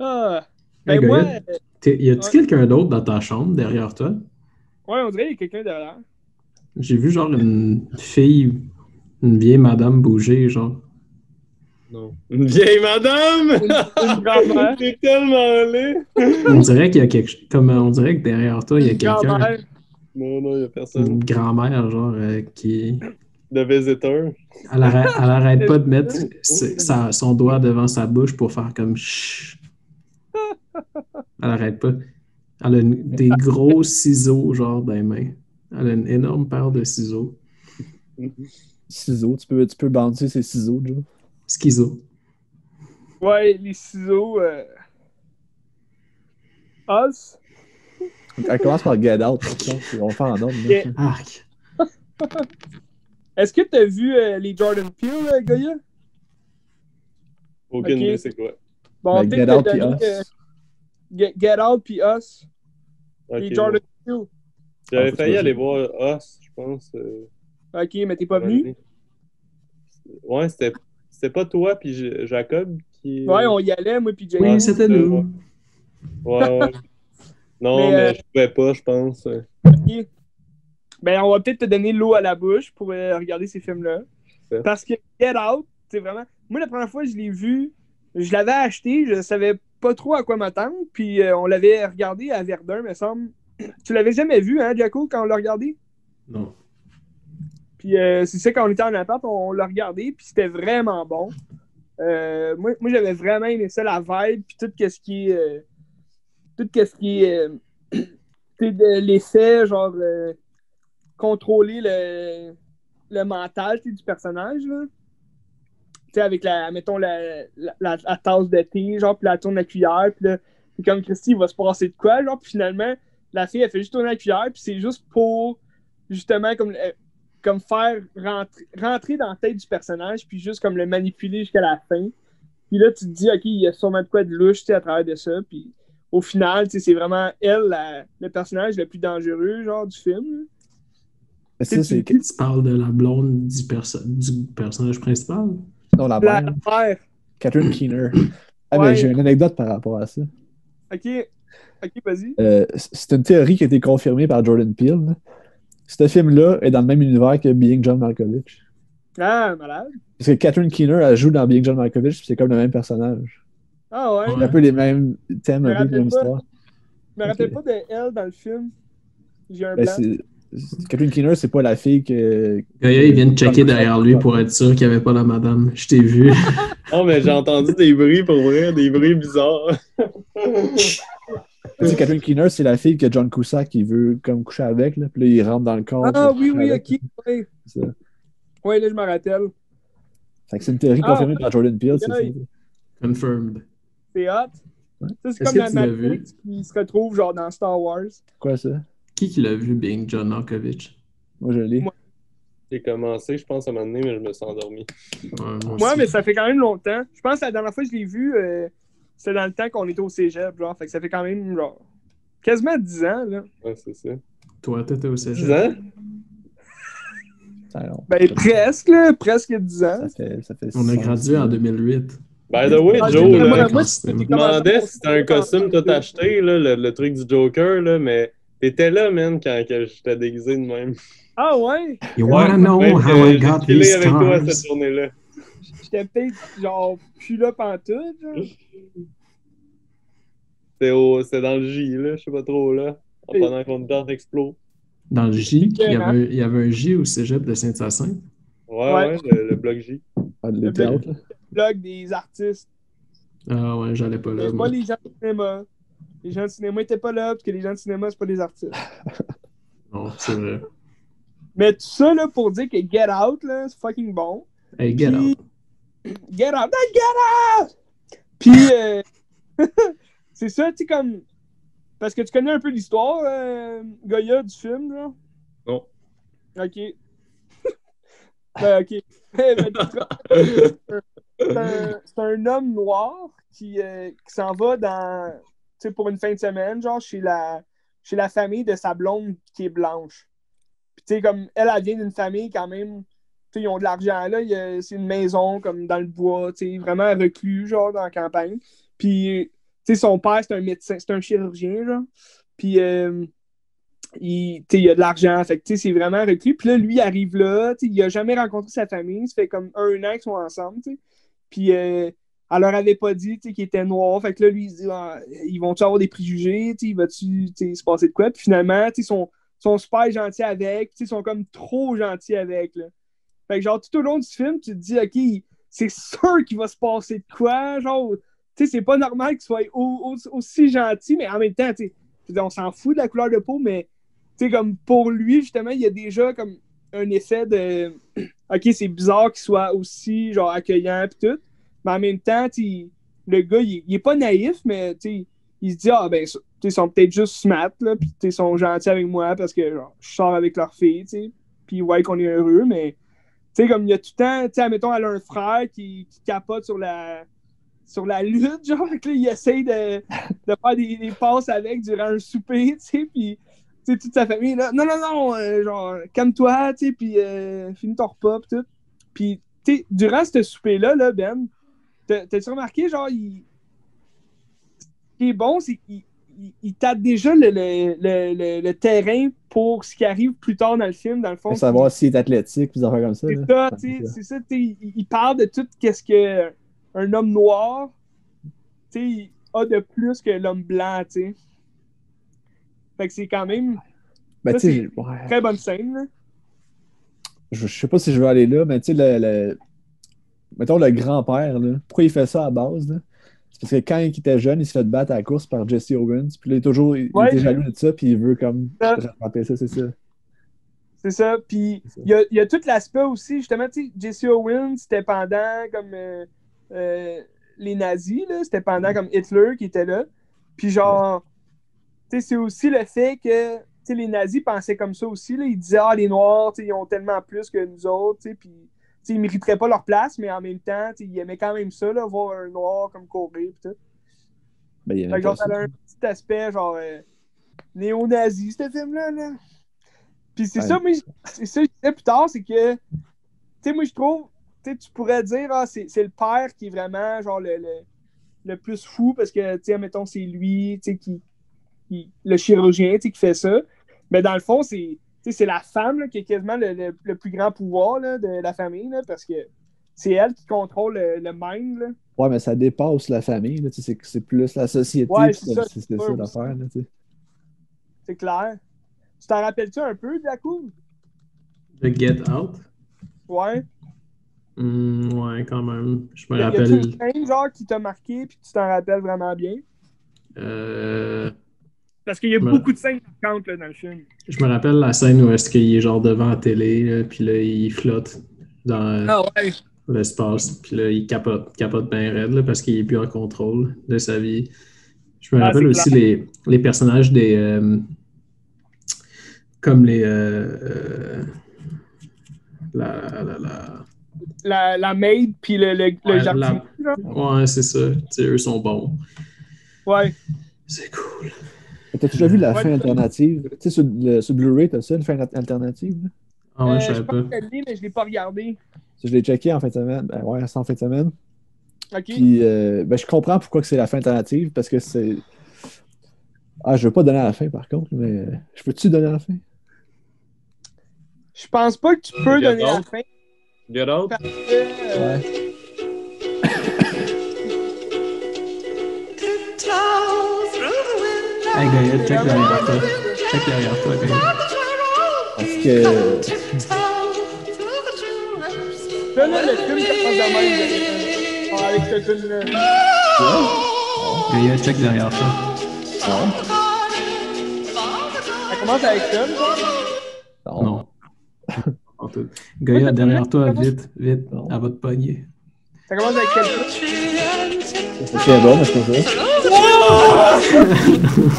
Speaker 1: Ah.
Speaker 3: Hey,
Speaker 1: Ben, moi,
Speaker 3: Y a-tu
Speaker 1: Ouais.
Speaker 3: quelqu'un d'autre dans ta chambre derrière toi?
Speaker 1: ouais, on dirait qu'il y a quelqu'un derrière.
Speaker 3: J'ai vu genre une fille, une vieille madame bouger, genre.
Speaker 4: Non. Une vieille madame!
Speaker 1: Une grand-mère.
Speaker 4: C'est tellement laid!
Speaker 3: On dirait qu'il y a quelque chose. Comme on dirait que derrière toi, il y a
Speaker 1: Une
Speaker 3: quelqu'un.
Speaker 1: grand-mère.
Speaker 4: Non, non, il n'y a personne.
Speaker 3: Une grand-mère, genre, euh, qui.
Speaker 4: De visiteur.
Speaker 3: Elle arrête, elle arrête pas de mettre sa- son doigt devant sa bouche pour faire comme chut. Elle arrête pas. Elle a une- des gros ciseaux, genre, dans les mains. Elle a une énorme paire de ciseaux.
Speaker 2: Ciseaux, tu peux, tu peux bouncer ces ciseaux, Joe.
Speaker 3: Schizo.
Speaker 1: Ouais, les ciseaux. Euh... Oz.
Speaker 2: Elle commence par Get Out. On va faire en ordre.
Speaker 1: Yeah.
Speaker 3: Arc.
Speaker 1: Est-ce que tu as vu euh, les Jordan Peele, euh, Goya?
Speaker 4: Aucune idée c'est quoi.
Speaker 1: Bon, on
Speaker 2: Ben, Get Out puis
Speaker 1: donner,
Speaker 2: Us.
Speaker 1: euh, Get, Get Out puis Us. Les Jordan. Peele.
Speaker 4: J'avais failli
Speaker 2: c'est
Speaker 4: aller voir Us, je pense. euh,
Speaker 1: Ok, mais t'es pas venu?
Speaker 4: Ouais, c'était c'était pas toi puis Jacob qui.
Speaker 1: Ouais, on y allait, moi puis James.
Speaker 3: Oui, c'était nous.
Speaker 4: Ouais, ouais. Non,
Speaker 1: Mais,
Speaker 4: mais,
Speaker 1: euh,
Speaker 4: je pouvais pas, je pense.
Speaker 1: Ok. Ben, on va peut-être te donner l'eau à la bouche pour euh, regarder ces films-là.
Speaker 4: Parfait.
Speaker 1: Parce que Get Out, c'est vraiment. Moi, la première fois je l'ai vu, je l'avais acheté, je savais pas trop à quoi m'attendre, puis euh, on l'avait regardé à Verdun, me semble. Tu l'avais jamais vu, hein, Jaco, quand on l'a regardé?
Speaker 3: Non.
Speaker 1: Puis euh, c'est ça, quand on était en appart, on, l'a regardé, puis c'était vraiment bon. Euh, moi, moi j'avais vraiment aimé ça, la vibe, puis tout ce qui est. euh, tout ce qui est. de l'effet, genre. contrôler le, le mental du personnage, là. Tu sais, avec la, mettons, la, la, la- la tasse de thé, genre, puis la tourne la cuillère, puis là, comme Christy, il va se passer de quoi, genre, puis finalement, la fille, elle fait juste tourner la cuillère, puis c'est juste pour, justement, comme, euh, comme faire rentrer, rentrer dans la tête du personnage, puis juste comme le manipuler jusqu'à la fin. Puis là, tu te dis, OK, il y a sûrement de quoi de louche, tu sais, à travers de ça, puis au final, tu sais, c'est vraiment elle, la- le personnage le plus dangereux, genre, du film. là.
Speaker 2: Mais ça, c'est
Speaker 3: Tu parles de la blonde du, perso- du personnage principal?
Speaker 2: non, la
Speaker 1: La
Speaker 2: mère,
Speaker 1: mère.
Speaker 2: Catherine Keener. Ah,
Speaker 1: Ouais.
Speaker 2: mais j'ai une anecdote par rapport à ça.
Speaker 1: OK. OK, vas-y.
Speaker 2: Euh, c'est une théorie qui a été confirmée par Jordan Peele. Ce film-là est dans le même univers que Being John Malkovich.
Speaker 1: Ah, malade.
Speaker 2: Parce que Catherine Keener, elle joue dans Being John Malkovich, puis c'est comme le même personnage.
Speaker 1: Ah ouais.
Speaker 3: Ouais.
Speaker 2: C'est un peu les mêmes thèmes, un peu les mêmes histoires.
Speaker 1: Je me rappelle pas de elle dans le film. J'ai un
Speaker 2: Ben,
Speaker 1: blanc.
Speaker 2: Catherine Keener, c'est pas la fille que.
Speaker 3: Gaïa, il vient de checker derrière lui pour être sûr qu'il n'y avait pas la madame. Je t'ai vu.
Speaker 4: Non, mais j'ai entendu des bruits pour vrai, des bruits bizarres.
Speaker 2: Tu sais, Catherine Keener, c'est la fille que John Cusack qui veut comme coucher avec, là, puis là, il rentre dans le corps.
Speaker 1: Ah oui, oui,
Speaker 2: avec,
Speaker 1: ok. Oui, ouais, là, je me rappelle.
Speaker 2: Fait que c'est une théorie
Speaker 1: Ah,
Speaker 2: confirmée par Jordan Peele. c'est ça.
Speaker 3: Confirmed.
Speaker 1: C'est hot.
Speaker 2: Ouais.
Speaker 1: Ça, c'est
Speaker 3: Est-ce
Speaker 1: comme
Speaker 3: que
Speaker 1: la
Speaker 3: tu l'as
Speaker 1: Matrix qui se retrouve genre dans Star Wars.
Speaker 2: Quoi ça?
Speaker 3: Qui qui l'a vu, Being John Malkovich?
Speaker 2: Moi, je l'ai.
Speaker 4: J'ai commencé, je pense, à un moment donné, mais je me suis endormi.
Speaker 3: Ouais, moi
Speaker 1: mais ça fait quand même longtemps. Je pense que la dernière fois que je l'ai vu, euh, c'était dans le temps qu'on était au cégep, genre. Fait que ça fait quand même, genre, quasiment 10 ans, là.
Speaker 4: Ouais, c'est ça.
Speaker 3: Toi, t'étais au
Speaker 4: 10
Speaker 3: cégep.
Speaker 4: ans?
Speaker 2: Ah, non.
Speaker 1: Ben, presque, là. Presque 10 ans.
Speaker 2: Ça fait, ça fait
Speaker 3: On a gradué en 2008.
Speaker 4: By the way,
Speaker 1: Ah,
Speaker 4: Joe, là,
Speaker 1: moi,
Speaker 4: je me demandais
Speaker 1: mon
Speaker 4: si c'était un costume tout
Speaker 1: 2002.
Speaker 4: acheté, là, le, le truc du Joker, là, mais t'étais là, man, quand que j'étais déguisé de même.
Speaker 1: Ah ouais?
Speaker 3: You wanna know
Speaker 4: Ouais,
Speaker 3: how
Speaker 4: j'ai-
Speaker 3: I got these
Speaker 4: avec toi
Speaker 3: scars?
Speaker 4: cette journée-là.
Speaker 1: J'étais peut-être, genre, plus là pantoute.
Speaker 4: C'était au- dans le J, là, je sais pas trop, là. Pendant qu'on était en explo.
Speaker 3: Dans le J, il y, avait, il y avait un J au cégep de Saint-Hyacinthe.
Speaker 4: Ouais,
Speaker 1: Ouais.
Speaker 4: ouais, le, le bloc J.
Speaker 2: Ah, le là.
Speaker 1: Blog des artistes.
Speaker 3: Ah ouais, j'allais pas là.
Speaker 1: Mais
Speaker 3: moi.
Speaker 1: pas les gens de cinéma. Les gens de cinéma étaient pas là, parce que les gens de cinéma, c'est pas des artistes.
Speaker 3: Non, c'est vrai.
Speaker 1: Mais tout ça, là, pour dire que Get Out, là, c'est fucking bon.
Speaker 3: Hey, get
Speaker 1: Puis-
Speaker 3: out.
Speaker 1: Get Out! Get Out! Puis, euh, c'est ça, tu sais, comme... Parce que tu connais un peu l'histoire, euh, Goya, du film, là?
Speaker 4: Non.
Speaker 1: Ok. ben, ok. C'est un, homme noir qui, euh, qui s'en va dans, tu sais, pour une fin de semaine, genre chez la, chez la famille de sa blonde qui est blanche. Puis, tu sais, comme elle, elle vient d'une famille quand même, ils ont de l'argent là, c'est une maison comme dans le bois, vraiment reclus, genre dans la campagne. Puis, son père, c'est un médecin, c'est un chirurgien, genre. Puis, euh, il, il a de l'argent, fait que, c'est vraiment reclus. Puis là, lui, il arrive là, il a jamais rencontré sa famille, ça fait comme un an qu'ils sont ensemble, tu sais. Puis, euh, elle leur avait pas dit, qu'il était noir, fait que là, lui, il se dit, Ah, ils vont-tu avoir des préjugés, il va-tu, se passer de quoi? Puis finalement, ils sont, sont super gentils avec, ils sont comme trop gentils avec, là. Fait que, genre, tout au long du film, tu te dis, OK, c'est sûr qu'il va se passer de quoi, genre, tu sais, c'est pas normal qu'il soit au- au- aussi gentil, mais en même temps, tu sais, on s'en fout de la couleur de peau, mais tu sais, comme pour lui, justement, il y a déjà comme un effet de OK, c'est bizarre qu'il soit aussi genre accueillant pis tout. Mais en même temps, le gars, il, est pas naïf, mais tu il se dit Ah ben, ils sont peut-être juste smart, là, sais, ils sont gentils avec moi parce que genre, je sors avec leur fille, tu sais, puis voient qu'on est heureux, mais tu sais, comme il y a tout le temps, tu sais, admettons, elle a un frère qui, qui capote sur la sur la lutte, genre, que là, il essaye de, de faire des, passes avec durant un souper, tu sais, puis tu sais, toute sa famille, là, non, non, non, euh, genre, calme-toi, tu sais, puis euh, finis ton repas, pis tout. Puis, tu sais, durant ce souper-là, là, Ben, t'as- t'as-tu remarqué, genre, il... ce qui est bon, c'est qu'il il, il tape déjà le, le, le, terrain pour ce qui arrive plus tard dans le film, dans le fond.
Speaker 2: Pour savoir s'il est athlétique, des affaires comme ça.
Speaker 1: C'est ça, c'est ça, il, il parle de tout ce que un homme noir, a de plus que l'homme blanc, tu sais. Fait que c'est quand même
Speaker 2: Ben,
Speaker 1: ça,
Speaker 2: ouais.
Speaker 1: une très bonne scène, là.
Speaker 2: je, je sais pas si je veux aller là, mais tu sais, le, le- mettons le grand-père, là, pourquoi il fait ça à base? là? Parce que quand il était jeune, il se fait battre à la course par Jesse Owens, puis là, il est toujours il,
Speaker 1: Ouais.
Speaker 2: était jaloux de ça, puis il veut comme
Speaker 1: Ça.
Speaker 2: c'est ça.
Speaker 1: C'est ça. Puis il y a, y a tout l'aspect aussi, justement, tu sais, Jesse Owens, c'était pendant comme euh, euh, les nazis, là, c'était pendant comme Hitler qui était là. Puis genre, tu sais, c'est aussi le fait que, tu sais, les nazis pensaient comme ça aussi, là. Ils disaient, ah, les Noirs, tu sais, ils ont tellement plus que nous autres, tu sais, puis, ils mériteraient pas leur place, mais en même temps, ils aimaient quand même ça, là, voir un Noir comme courir, pis tout.
Speaker 2: Ben, il y
Speaker 1: Fait genre, ça a un petit aspect, genre, euh, néo-nazi, ce film-là, là. Puis c'est
Speaker 2: Ouais.
Speaker 1: ça, moi, c'est ça que je disais plus tard, c'est que, tu sais, moi, je trouve, tu tu pourrais dire, ah, c'est le père qui est vraiment, genre, le, le, le plus fou, parce que, tu sais, mettons, c'est lui, tu sais, qui, qui- le chirurgien, tu sais, qui fait ça. Mais dans le fond, c'est, c'est la femme, là, qui a quasiment le, le- le plus grand pouvoir, là, de la famille, là, parce que c'est elle qui contrôle le, le mind, là.
Speaker 2: Ouais, mais ça dépasse la famille, là, tu sais, c'est c'est plus la société,
Speaker 1: Ouais, c'est ça,
Speaker 2: c'est
Speaker 1: c'est
Speaker 2: ça
Speaker 1: sûr
Speaker 2: l'affaire, là, tu sais.
Speaker 1: C'est clair. Tu t'en rappelles-tu un peu, Dakou?
Speaker 3: The Get Out?
Speaker 1: Ouais.
Speaker 3: Hmm, ouais, quand même. Je me
Speaker 1: Y a- y
Speaker 3: rappelle.
Speaker 1: une scène, genre, qui t'a marqué puis que tu t'en rappelles vraiment bien?
Speaker 3: euh,
Speaker 1: Parce qu'il y a
Speaker 3: Ouais.
Speaker 1: beaucoup de scènes marquantes là, dans le film.
Speaker 3: je me rappelle la scène où est-ce qu'il est genre devant la télé, là, puis là, il flotte dans euh,
Speaker 1: Ah ouais.
Speaker 3: l'espace, puis là, il capote, capote bien raide, là, parce qu'il est plus en contrôle de sa vie. Je me
Speaker 1: Ah,
Speaker 3: rappelle aussi les, les personnages des. euh, comme les. euh, euh, la, la, la-
Speaker 1: La, la maid puis le, le, le
Speaker 3: Ouais,
Speaker 1: jardinier.
Speaker 3: Ouais, c'est ça. Tu sais, eux sont bons.
Speaker 1: Ouais.
Speaker 3: C'est cool.
Speaker 2: T'as déjà vu la
Speaker 1: Ouais,
Speaker 2: fin alternative? Tu sais, sur, Blu-ray, t'as ça, une fin alternative? là?
Speaker 3: Ah ouais,
Speaker 1: Euh,
Speaker 3: je savais pas.
Speaker 1: je l'ai, mais je l'ai pas regardé.
Speaker 2: Je l'ai checké en fin de semaine. Ben ouais, c'est en fin de semaine.
Speaker 1: OK.
Speaker 2: Puis, euh, ben, je comprends pourquoi c'est la fin alternative, parce que c'est. Ah, je veux pas donner à la fin, par contre, mais euh, je peux-tu donner à la fin?
Speaker 1: Je pense pas que tu peux
Speaker 4: Get
Speaker 1: donner la
Speaker 4: Out.
Speaker 1: fin
Speaker 4: Get Out?
Speaker 1: parce que. euh,
Speaker 2: Ouais.
Speaker 3: Hey, Gaël, check derrière toi. Check derrière toi, Gaël.
Speaker 2: Parce que.
Speaker 1: Là, le film commence de même. là. Ah, avec cette.
Speaker 3: Gaël, check derrière toi.
Speaker 1: Ça commence avec ça.
Speaker 2: Non.
Speaker 3: Non. Gaël, derrière toi, vite, vite. Va te pogner.
Speaker 1: Ça commence avec quel film?
Speaker 2: C'est très bon, mais c'est pas ça.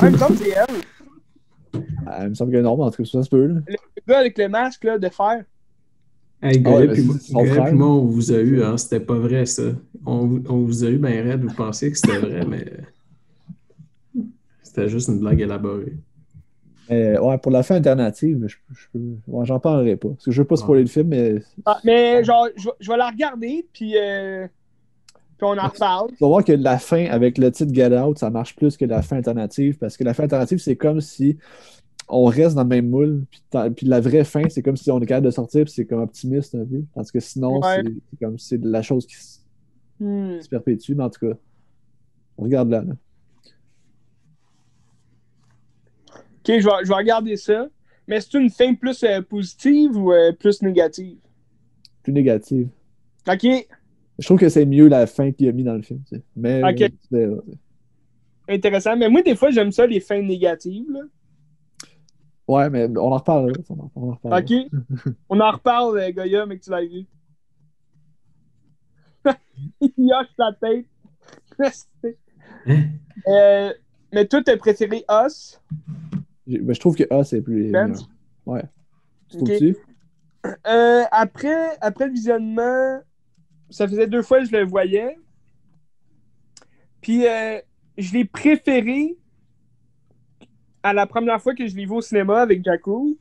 Speaker 1: Ouais, il me semble que c'est elle.
Speaker 2: Ah, il me semble que non, mais en tout cas, ça se peut. Là.
Speaker 1: Le gars avec le masque là, de fer.
Speaker 3: Hey,
Speaker 2: Ah ouais,
Speaker 3: Goya, puis moi-
Speaker 2: frère.
Speaker 3: on vous a eu, hein, c'était pas vrai ça. On, vous- on vous a eu ben raide, vous pensiez que c'était vrai, mais c'était juste une blague élaborée.
Speaker 2: Mais, ouais, pour la fin alternative, je, je ouais, j'en parlerai pas. Parce que je veux pas spoiler le film, mais
Speaker 1: Ah, mais genre, je, vais- je vais la regarder, puis, euh, puis on en reparle.
Speaker 2: tu vas voir que la fin avec le titre Get Out, ça marche plus que la fin alternative. Parce que la fin alternative, c'est comme si on reste dans le même moule. Puis, puis la vraie fin, c'est comme si on est capable de sortir, puis c'est comme optimiste un peu. Tandis que sinon,
Speaker 1: Ouais.
Speaker 2: c'est c'est comme c'est la chose qui se
Speaker 1: Hmm.
Speaker 2: se perpétue. Mais en tout cas, on regarde là. là.
Speaker 1: Ok, je vais, je vais regarder ça. Mais c'est une fin plus euh, positive ou euh, plus négative?
Speaker 2: Plus négative.
Speaker 1: Ok,
Speaker 2: Je trouve que c'est mieux la fin qu'il a mis dans le film. tu sais. Mais
Speaker 1: Ok.
Speaker 2: euh,
Speaker 1: intéressant. Mais moi, des fois, j'aime ça, les fins négatives. Là.
Speaker 2: Ouais, mais on en reparle. On en, on en reparle.
Speaker 1: Ok? on en reparle, Goya, mais que tu l'as vu. Il hoche la tête.
Speaker 3: Hein?
Speaker 1: Euh, mais toi, t'as préféré Us?
Speaker 2: Mais je trouve que A, c'est plus.
Speaker 1: Ben?
Speaker 2: Ouais. Tu trouves-tu?
Speaker 1: Euh, après, après le visionnement, ça faisait deux fois que je le voyais. Puis euh, je l'ai préféré à la première fois que je l'ai vu au cinéma avec Jaco.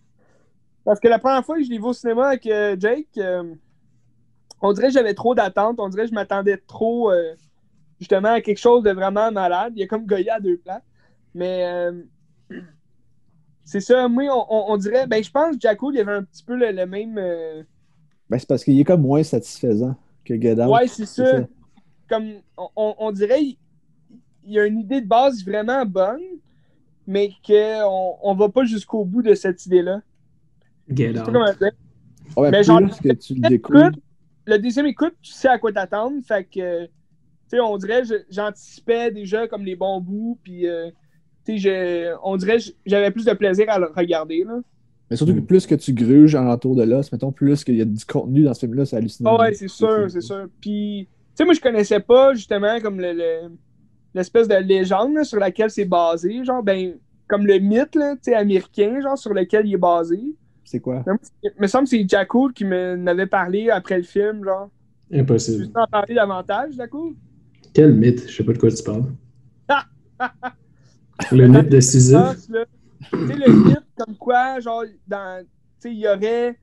Speaker 1: Parce que la première fois que je l'ai vu au cinéma avec euh, Jake, on dirait que j'avais trop d'attentes. On dirait que je m'attendais trop justement à quelque chose de vraiment malade. Il y a comme Goya à deux plans. Mais c'est ça, moi, on, on- on dirait, ben je pense que Jaco, il y avait un petit peu le, le même. euh,
Speaker 2: Ben, c'est parce qu'il est comme moins satisfaisant que Out.
Speaker 1: Ouais, c'est ça.
Speaker 2: ça.
Speaker 1: Comme on, dirait, il, il y a une idée de base vraiment bonne, mais qu'on on va pas jusqu'au bout de cette idée-là.
Speaker 2: Ouais,
Speaker 1: Mais genre,
Speaker 2: que tu le découvres.
Speaker 1: Le deuxième écoute, tu sais à quoi t'attendre. Fait que, tu sais, on dirait, j'anticipais déjà comme les bons bouts, puis, euh, je- on dirait, que j'avais plus de plaisir à le regarder, là.
Speaker 2: Mais surtout que plus que tu gruges alentour de l'os, mettons, plus qu'il y a du contenu dans ce film-là, c'est hallucinant.
Speaker 1: Ah ouais, c'est sûr, c'est sûr. Puis, tu sais, moi, je connaissais pas justement comme le, le- l'espèce de légende là, sur laquelle c'est basé, genre, ben, comme le mythe, là, tu sais, américain, genre, sur lequel il est basé.
Speaker 2: C'est quoi?
Speaker 1: Il me semble que c'est Jaco qui m'en avait parlé après le film, genre. Tu
Speaker 3: Impossible.
Speaker 1: veux en parler davantage, Jaco?
Speaker 3: Quel mythe? Je sais pas de quoi tu parles. Le mythe
Speaker 1: là. Tu sais, le mythe, comme quoi, genre, dans, tu sais, il y aurait,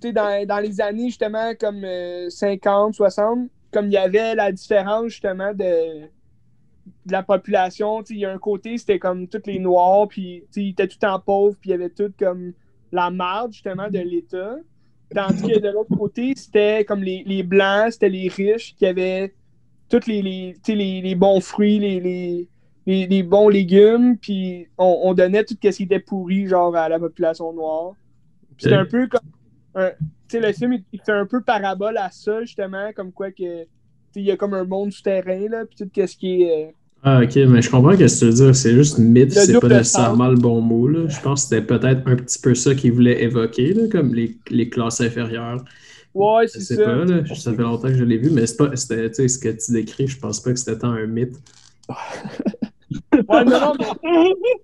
Speaker 1: tu sais, dans, dans les années, justement, comme euh, 50, 60, comme il y avait la différence, justement, de, de la population, tu sais, il y a un côté, c'était comme tous les Noirs, puis, tu sais, ils étaient tout en pauvre, puis il y avait tout comme la marge, justement, de l'État. Tandis que de l'autre côté, c'était comme les, les Blancs, c'était les riches qui avaient tous les, les, les bons fruits, les, les, bons légumes, puis on, on donnait tout ce qui était pourri, genre, à la population noire. Puis C'était un peu comme. un- Tu sais, le film, il, fait un peu parabole à ça, justement, comme quoi que. Il y a comme un monde souterrain, là, puis tout ce qui est. euh,
Speaker 3: Ah, ok, mais je comprends ce que tu veux dire. C'est juste mythe, c'est pas nécessairement le bon mot. Là. Je pense que c'était peut-être un petit peu ça qu'il voulait évoquer, là, comme les, les classes inférieures.
Speaker 1: Ouais,
Speaker 3: Je
Speaker 1: c'est
Speaker 3: sais
Speaker 1: ça.
Speaker 3: pas, là, ça fait longtemps que je l'ai vu, mais c'est pas, c'était, tu sais, ce que tu décris, je pense pas que c'était tant un mythe.
Speaker 1: Ouais, non, non,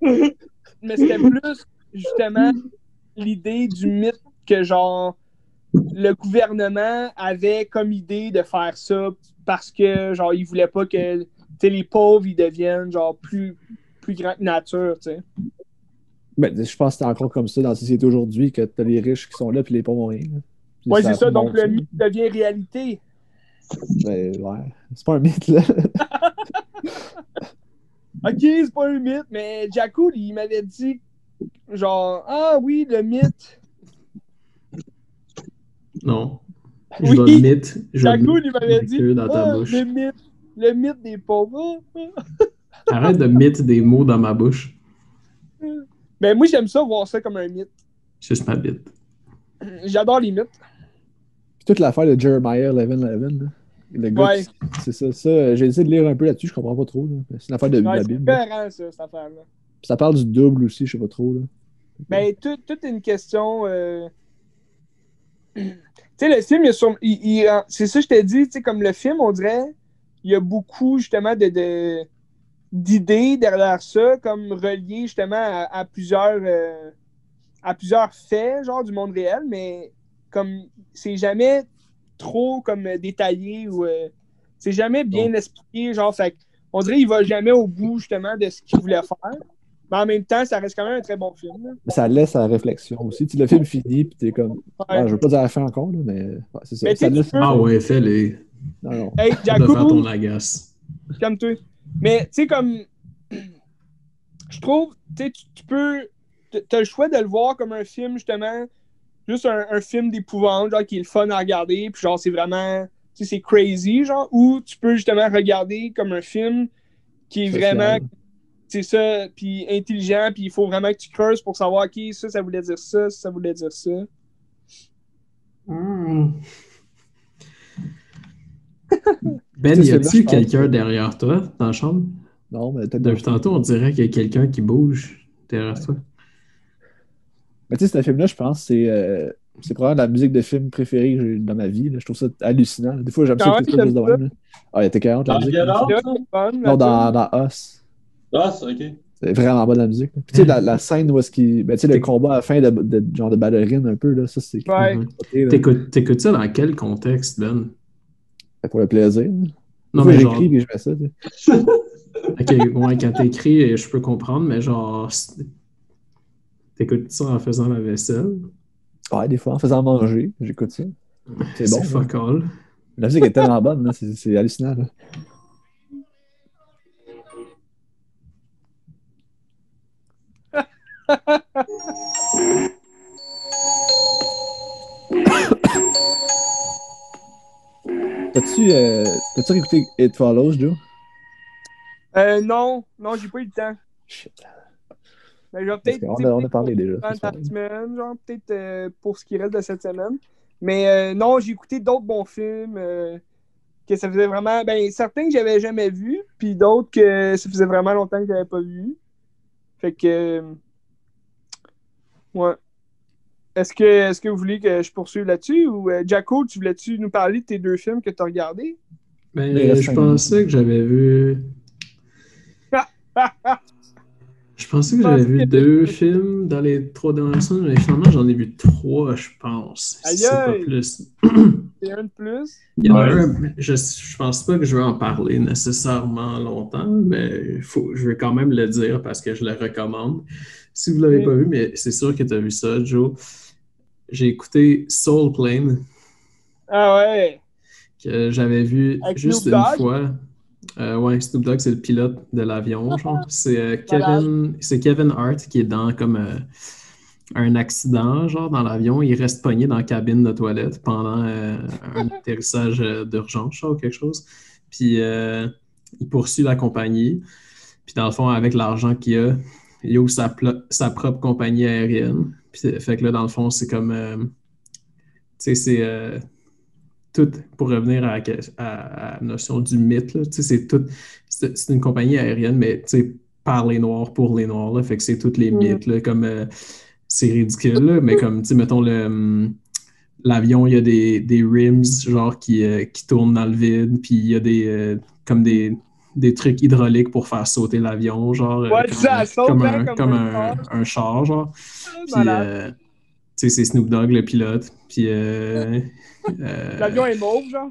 Speaker 1: mais. mais c'était plus, justement, l'idée du mythe que, genre, le gouvernement avait comme idée de faire ça parce que, genre, il voulait pas que, les pauvres, ils deviennent, genre, plus, plus grands que nature, tu sais.
Speaker 2: Ben, je pense que c'est encore comme ça dans la société aujourd'hui, que t'as les riches qui sont là, puis les pauvres rien.
Speaker 1: Ouais, c'est ça. Donc, le mythe devient réalité.
Speaker 2: Ben, ouais. C'est pas un mythe, là.
Speaker 1: Ok, c'est pas un mythe, mais Jaco, il m'avait dit, genre, ah oui, le mythe.
Speaker 3: Non.
Speaker 1: Oui.
Speaker 3: Je dois le mythe. Je dois le
Speaker 1: Jaco,
Speaker 3: mythe
Speaker 1: il m'avait dit,
Speaker 3: eux dans ta
Speaker 1: ah,
Speaker 3: bouche.
Speaker 1: le mythe. Le mythe des pauvres.
Speaker 3: Arrête de mythe des mots dans ma bouche.
Speaker 1: Ben, moi, j'aime ça, voir ça comme un mythe.
Speaker 3: Juste ma bite.
Speaker 1: J'adore les mythes.
Speaker 2: Puis toute l'affaire de Jeremiah 11-11, là. Le gars,
Speaker 1: Ouais.
Speaker 2: qui- c'est ça. ça euh, J'ai essayé de lire un peu là-dessus, je comprends pas trop. C'est une affaire de,
Speaker 1: Ouais,
Speaker 2: la
Speaker 1: c'est
Speaker 2: Bible. là.
Speaker 1: cohérent, ça, cette affaire-là.
Speaker 2: Ça parle du double aussi, je sais pas trop. Là.
Speaker 1: Ben, tout, tout est une question. euh, tu sais, le film, il y a sur- il- c'est ça, que je t'ai dit, tu sais, comme le film, on dirait, il y a beaucoup, justement, de, de- d'idées derrière ça, comme reliées, justement, à, à plusieurs. euh, à plusieurs faits, genre, du monde réel, mais comme c'est jamais trop comme euh, détaillé ou euh, c'est jamais bien expliqué, genre, fait on dirait qu'il va jamais au bout, justement, de ce qu'il voulait faire. Mais en même temps, ça reste quand même un très bon film. là.
Speaker 2: Ça laisse à la réflexion aussi. Tu sais, le film finit, puis t'es comme.
Speaker 1: Ouais.
Speaker 2: Ouais, je veux pas dire la fin encore, là, mais ouais, c'est ça.
Speaker 1: Mais
Speaker 2: ça laisse...
Speaker 1: peux-
Speaker 3: Ah ouais, fais-les.
Speaker 2: Non, non.
Speaker 1: Hey,
Speaker 3: ton
Speaker 1: Jacob,
Speaker 3: agace.
Speaker 1: comme toi. Mais tu sais, comme. Je trouve, tu sais, tu tu peux. T'as le choix de le voir comme un film, justement. Juste un, un film d'épouvante, genre, qui est le fun à regarder. Puis, genre, c'est vraiment. Tu sais, c'est crazy, genre. Ou tu peux, justement, regarder comme un film qui est
Speaker 2: Social.
Speaker 1: vraiment. C'est ça, puis intelligent, puis il faut vraiment que tu creuses pour savoir, OK, ça, ça voulait dire ça, ça, ça voulait dire ça.
Speaker 3: Hmm. Ben, y a-tu quelqu'un
Speaker 2: que-
Speaker 3: derrière toi dans la chambre?
Speaker 2: Non, mais peut-être.
Speaker 3: Depuis tantôt, on dirait qu'il y a quelqu'un qui bouge derrière toi.
Speaker 2: Mais tu sais, ce film-là, je pense, c'est. euh, C'est probablement la musique de film préférée que j'ai eue dans ma vie. là. Je trouve ça hallucinant. Des fois, j'aime ça écouter ça juste de même. Ah, il était 40 la
Speaker 5: Dans
Speaker 2: musique. Non, dans, dans Us.
Speaker 5: C'est ok.
Speaker 2: C'est vraiment bon la musique. là. Puis, tu sais, la, la scène où est-ce qu'il. Ben, tu sais, le combat à la fin de, de- genre de ballerine un peu, là, ça, c'est.
Speaker 1: Ouais.
Speaker 3: Mhm. T'écoutes t'écoutes ça dans quel contexte, Ben?
Speaker 2: C'est Pour le plaisir.
Speaker 3: Non, mais genre,
Speaker 2: j'écris et je mets ça.
Speaker 3: ok, ouais, quand t'écris, je peux comprendre, mais genre, t'écoutes ça en faisant la vaisselle?
Speaker 2: Ouais, des fois, en faisant manger, j'écoute ça. C'est bon. là.
Speaker 3: fuck all.
Speaker 2: La musique est tellement bonne, là, c'est c'est hallucinant. Là. T'as-tu euh, t'as-tu écouté It Follows, Joe?
Speaker 1: Euh, non, non, j'ai pas eu le temps.
Speaker 2: Shit.
Speaker 1: Mais je vais peut-être.
Speaker 2: a, on a
Speaker 1: peut-être
Speaker 2: parlé déjà.
Speaker 1: semaine, genre, peut-être euh, pour ce qui reste de cette semaine. Mais euh, non, j'ai écouté d'autres bons films euh, que ça faisait vraiment. Ben, certains que j'avais jamais vus, puis d'autres que ça faisait vraiment longtemps que j'avais pas vu. Fait que. ouais. Est-ce que, est que vous voulez que je poursuive là-dessus ou euh, Jacko, tu voulais-tu nous parler de tes deux films que tu as regardés?
Speaker 3: Ben, je pensais que j'avais vu. Je pensais que j'avais vu deux films dans les trois dernières semaines, mais finalement j'en ai vu trois, je pense.
Speaker 1: Aïe,
Speaker 3: c'est pas plus.
Speaker 1: C'est un de plus?
Speaker 3: Il y en a
Speaker 5: Ouais.
Speaker 3: un, je, je pense pas que je vais en parler nécessairement longtemps, mais faut, je vais quand même le dire parce que je le recommande. Si vous l'avez
Speaker 1: Oui.
Speaker 3: pas vu, mais c'est sûr que tu as vu ça, Joe. J'ai écouté Soul Plane,
Speaker 1: Ah ouais.
Speaker 3: que j'avais vu
Speaker 1: Avec
Speaker 3: juste une fois. Euh, ouais, Snoop Dogg, c'est le pilote de l'avion, genre. C'est euh. Kevin, c'est Kevin Hart qui est dans comme euh, un accident, genre, dans l'avion. Il reste pogné dans la cabine de toilette pendant euh, un atterrissage d'urgence, ou quelque chose. Puis il poursuit la compagnie. Puis dans le fond, avec l'argent qu'il a, il ouvre sa, sa propre compagnie aérienne. Puis fait que là, dans le fond, c'est comme. tu sais, c'est. Tout pour revenir à, à- à la notion du mythe, là, tu sais, c'est tout. C'est une compagnie aérienne, mais tu sais, par les Noirs, pour les Noirs. Là, fait que c'est tous les
Speaker 1: Mhm.
Speaker 3: mythes, là, comme euh, c'est ridicule, là, mais comme, tu sais, mettons, le, hum, l'avion, il y a des, des rims, genre, qui, euh, qui tournent dans le vide, puis il y a des, euh, comme des, des trucs hydrauliques pour faire sauter l'avion, genre, euh,
Speaker 1: Ouais,
Speaker 3: comme,
Speaker 1: ça,
Speaker 3: un- comme,
Speaker 1: hein,
Speaker 3: un,
Speaker 1: comme
Speaker 3: comme
Speaker 1: un
Speaker 3: un,
Speaker 1: char.
Speaker 3: un char, genre. Puis, euh, tu sais, c'est Snoop Dogg, le pilote, puis... euh, euh,
Speaker 1: L'avion est mauve, genre.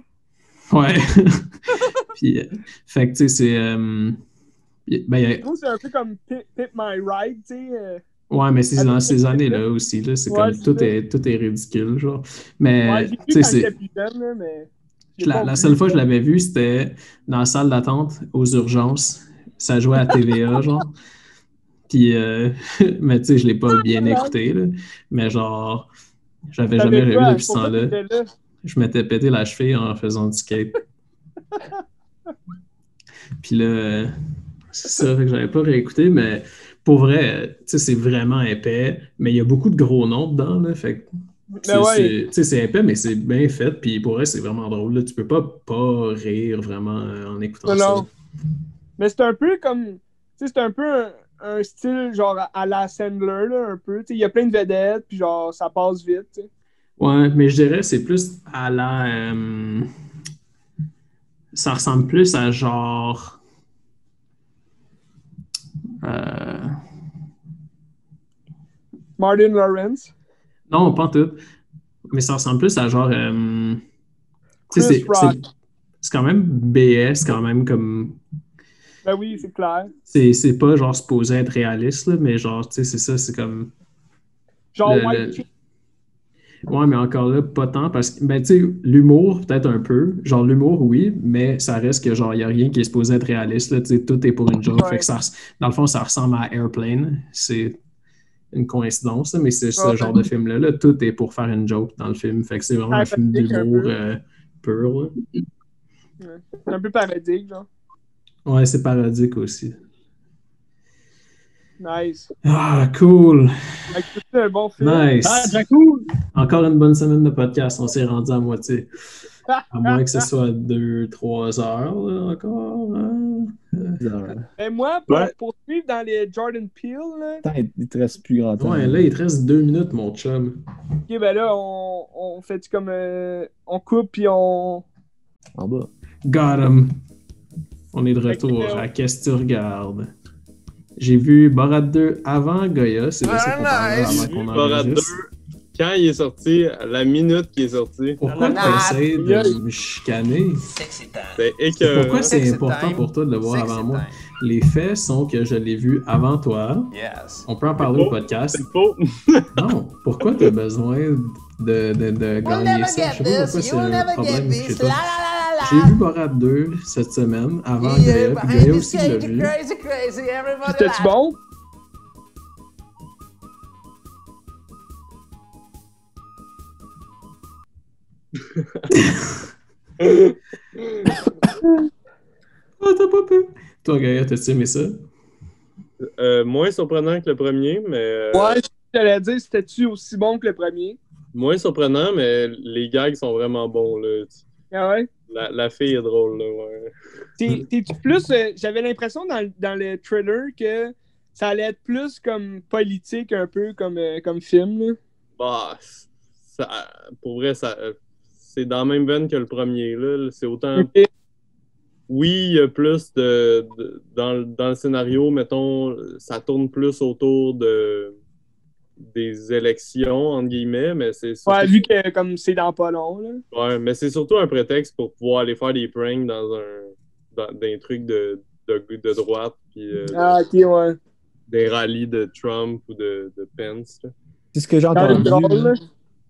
Speaker 3: Ouais. Puis, euh, fait que, tu sais, c'est. euh, ben, a-
Speaker 1: c'est un peu comme Pimp My Ride, tu sais. euh.
Speaker 3: ouais, mais c'est
Speaker 1: Ah,
Speaker 3: dans ces années-là aussi, là. C'est
Speaker 1: Ouais,
Speaker 3: comme. Tout est, tout est ridicule, genre. Mais,
Speaker 1: Ouais,
Speaker 3: tu sais, c'est.
Speaker 1: mais.
Speaker 3: La, seule fois que je l'avais vu, c'était dans la salle d'attente aux urgences. Ça jouait à TVA, genre. Puis, euh, mais tu sais, je l'ai pas bien écouté, là. Mais genre, j'avais jamais
Speaker 1: pas-
Speaker 3: depuis ce temps-là. Je m'étais pété la cheville en faisant du skate. Puis là, c'est ça, fait que j'avais pas réécouté, mais pour vrai, tu sais, c'est vraiment épais, mais il y a beaucoup de gros noms dedans, là, fait que c'est
Speaker 1: ouais.
Speaker 3: épais, mais c'est bien fait, puis pour vrai, c'est vraiment drôle, là. Tu peux pas pas rire vraiment euh, en écoutant
Speaker 1: Non,
Speaker 3: ça.
Speaker 1: non. Mais c'est un peu comme. Tu sais, c'est un peu un, style genre à la Sandler, là, un peu. Il y a plein de vedettes, puis genre, ça passe vite.
Speaker 3: Ouais, mais je dirais c'est plus à la. euh, ça ressemble plus à genre. euh,
Speaker 1: Martin Lawrence?
Speaker 3: Non, pas en tout. Mais ça ressemble plus à genre. euh, c'est quand même BS, quand même comme.
Speaker 1: Ben oui, c'est clair.
Speaker 3: C'est c'est pas genre supposé être réaliste, là, mais genre, tu sais, c'est ça, c'est comme.
Speaker 1: Genre
Speaker 3: Le-. Ouais, mais encore là, pas tant parce que, ben, tu sais, l'humour, peut-être un peu. Genre, l'humour, oui, mais ça reste que, genre, il n'y a rien qui est supposé être réaliste, là, tu sais, tout est pour une joke.
Speaker 1: Ouais.
Speaker 3: Fait que ça, dans le fond, ça ressemble à Airplane. C'est une coïncidence, mais c'est ce
Speaker 1: Ouais.
Speaker 3: genre de film-là. là, tout est pour faire une joke dans le film. Fait que c'est vraiment un film
Speaker 1: Parodique un
Speaker 3: d'humour euh, pur, là.
Speaker 1: C'est un peu parodique, genre.
Speaker 3: Ouais, c'est parodique aussi.
Speaker 1: Nice.
Speaker 3: Ah, cool!
Speaker 1: Fait que C'est un bon film.
Speaker 3: Nice!
Speaker 5: Ah, déjà cool!
Speaker 3: Encore une bonne semaine de podcast. On s'est rendu à moitié. À moins que ce soit 2-3 heures, là, encore. hein.
Speaker 1: Et moi, pour
Speaker 5: Ouais.
Speaker 1: poursuivre dans les Jordan Peele, là,
Speaker 2: Attends, il il te reste plus grand temps.
Speaker 3: Ouais, là, il te reste 2 minutes, mon chum.
Speaker 1: ok, ben là, on, on fait comme. euh, on coupe puis on.
Speaker 2: En bas.
Speaker 3: Got him. On est de retour à Qu'est-ce que tu regardes? J'ai vu Borat 2 avant Goya. C'est avant qu'on
Speaker 4: Borat 2
Speaker 3: enregistre.
Speaker 4: quand il est sorti, la minute qu'il est sorti.
Speaker 3: Pourquoi tu essaies de me chicaner?
Speaker 4: C'est écœurant.
Speaker 3: Pourquoi c'est important pour toi de le voir avant moi? Les faits sont que je l'ai vu avant toi.
Speaker 6: Yes.
Speaker 3: On peut en parler au podcast.
Speaker 4: C'est faux.
Speaker 3: Non, pourquoi tu as besoin de, de, de
Speaker 6: We'll
Speaker 3: gagner
Speaker 6: never
Speaker 3: ça? Je sais
Speaker 6: get
Speaker 3: pas
Speaker 6: this.
Speaker 3: pourquoi
Speaker 6: You
Speaker 3: c'est un problème J'ai vu. Borat 2 cette semaine, avant
Speaker 6: Yeah,
Speaker 3: puis
Speaker 6: this
Speaker 3: aussi l'a
Speaker 6: cage,
Speaker 3: vu.
Speaker 6: Crazy, crazy, everybody.
Speaker 1: C'était-tu
Speaker 6: like-
Speaker 1: bon?
Speaker 3: Ah, t'as pas pu. Toi, Goya, t'as-tu aimé ça?
Speaker 4: Euh, moins surprenant que le premier, mais. euh,
Speaker 1: Ouais, j'allais dire, c'était-tu aussi bon que le premier?
Speaker 4: Moins surprenant, mais les gags sont vraiment bons. Là.
Speaker 1: Ah ouais?
Speaker 4: La, la fille est drôle, là, ouais.
Speaker 1: T'es- T'es-tu plus. euh, J'avais l'impression dans, le- dans le trailer que ça allait être plus comme politique, un peu comme, euh, comme film. là?
Speaker 4: Bah, ça, pour vrai, ça, euh, c'est dans la même veine que le premier. Là. C'est autant. Oui, il y a plus de. de- dans, le- dans le scénario, mettons, ça tourne plus autour de des élections, entre guillemets, mais c'est surtout,
Speaker 1: Ouais, vu que comme c'est dans pas long. Là.
Speaker 4: ouais, mais c'est surtout un prétexte pour pouvoir aller faire des pranks dans un dans, des trucs de, de, de droite, puis euh,
Speaker 1: Ah, ok, ouais.
Speaker 4: des rallyes de Trump ou de, de Pence.
Speaker 2: C'est ce que j'ai entendu.
Speaker 1: drôle.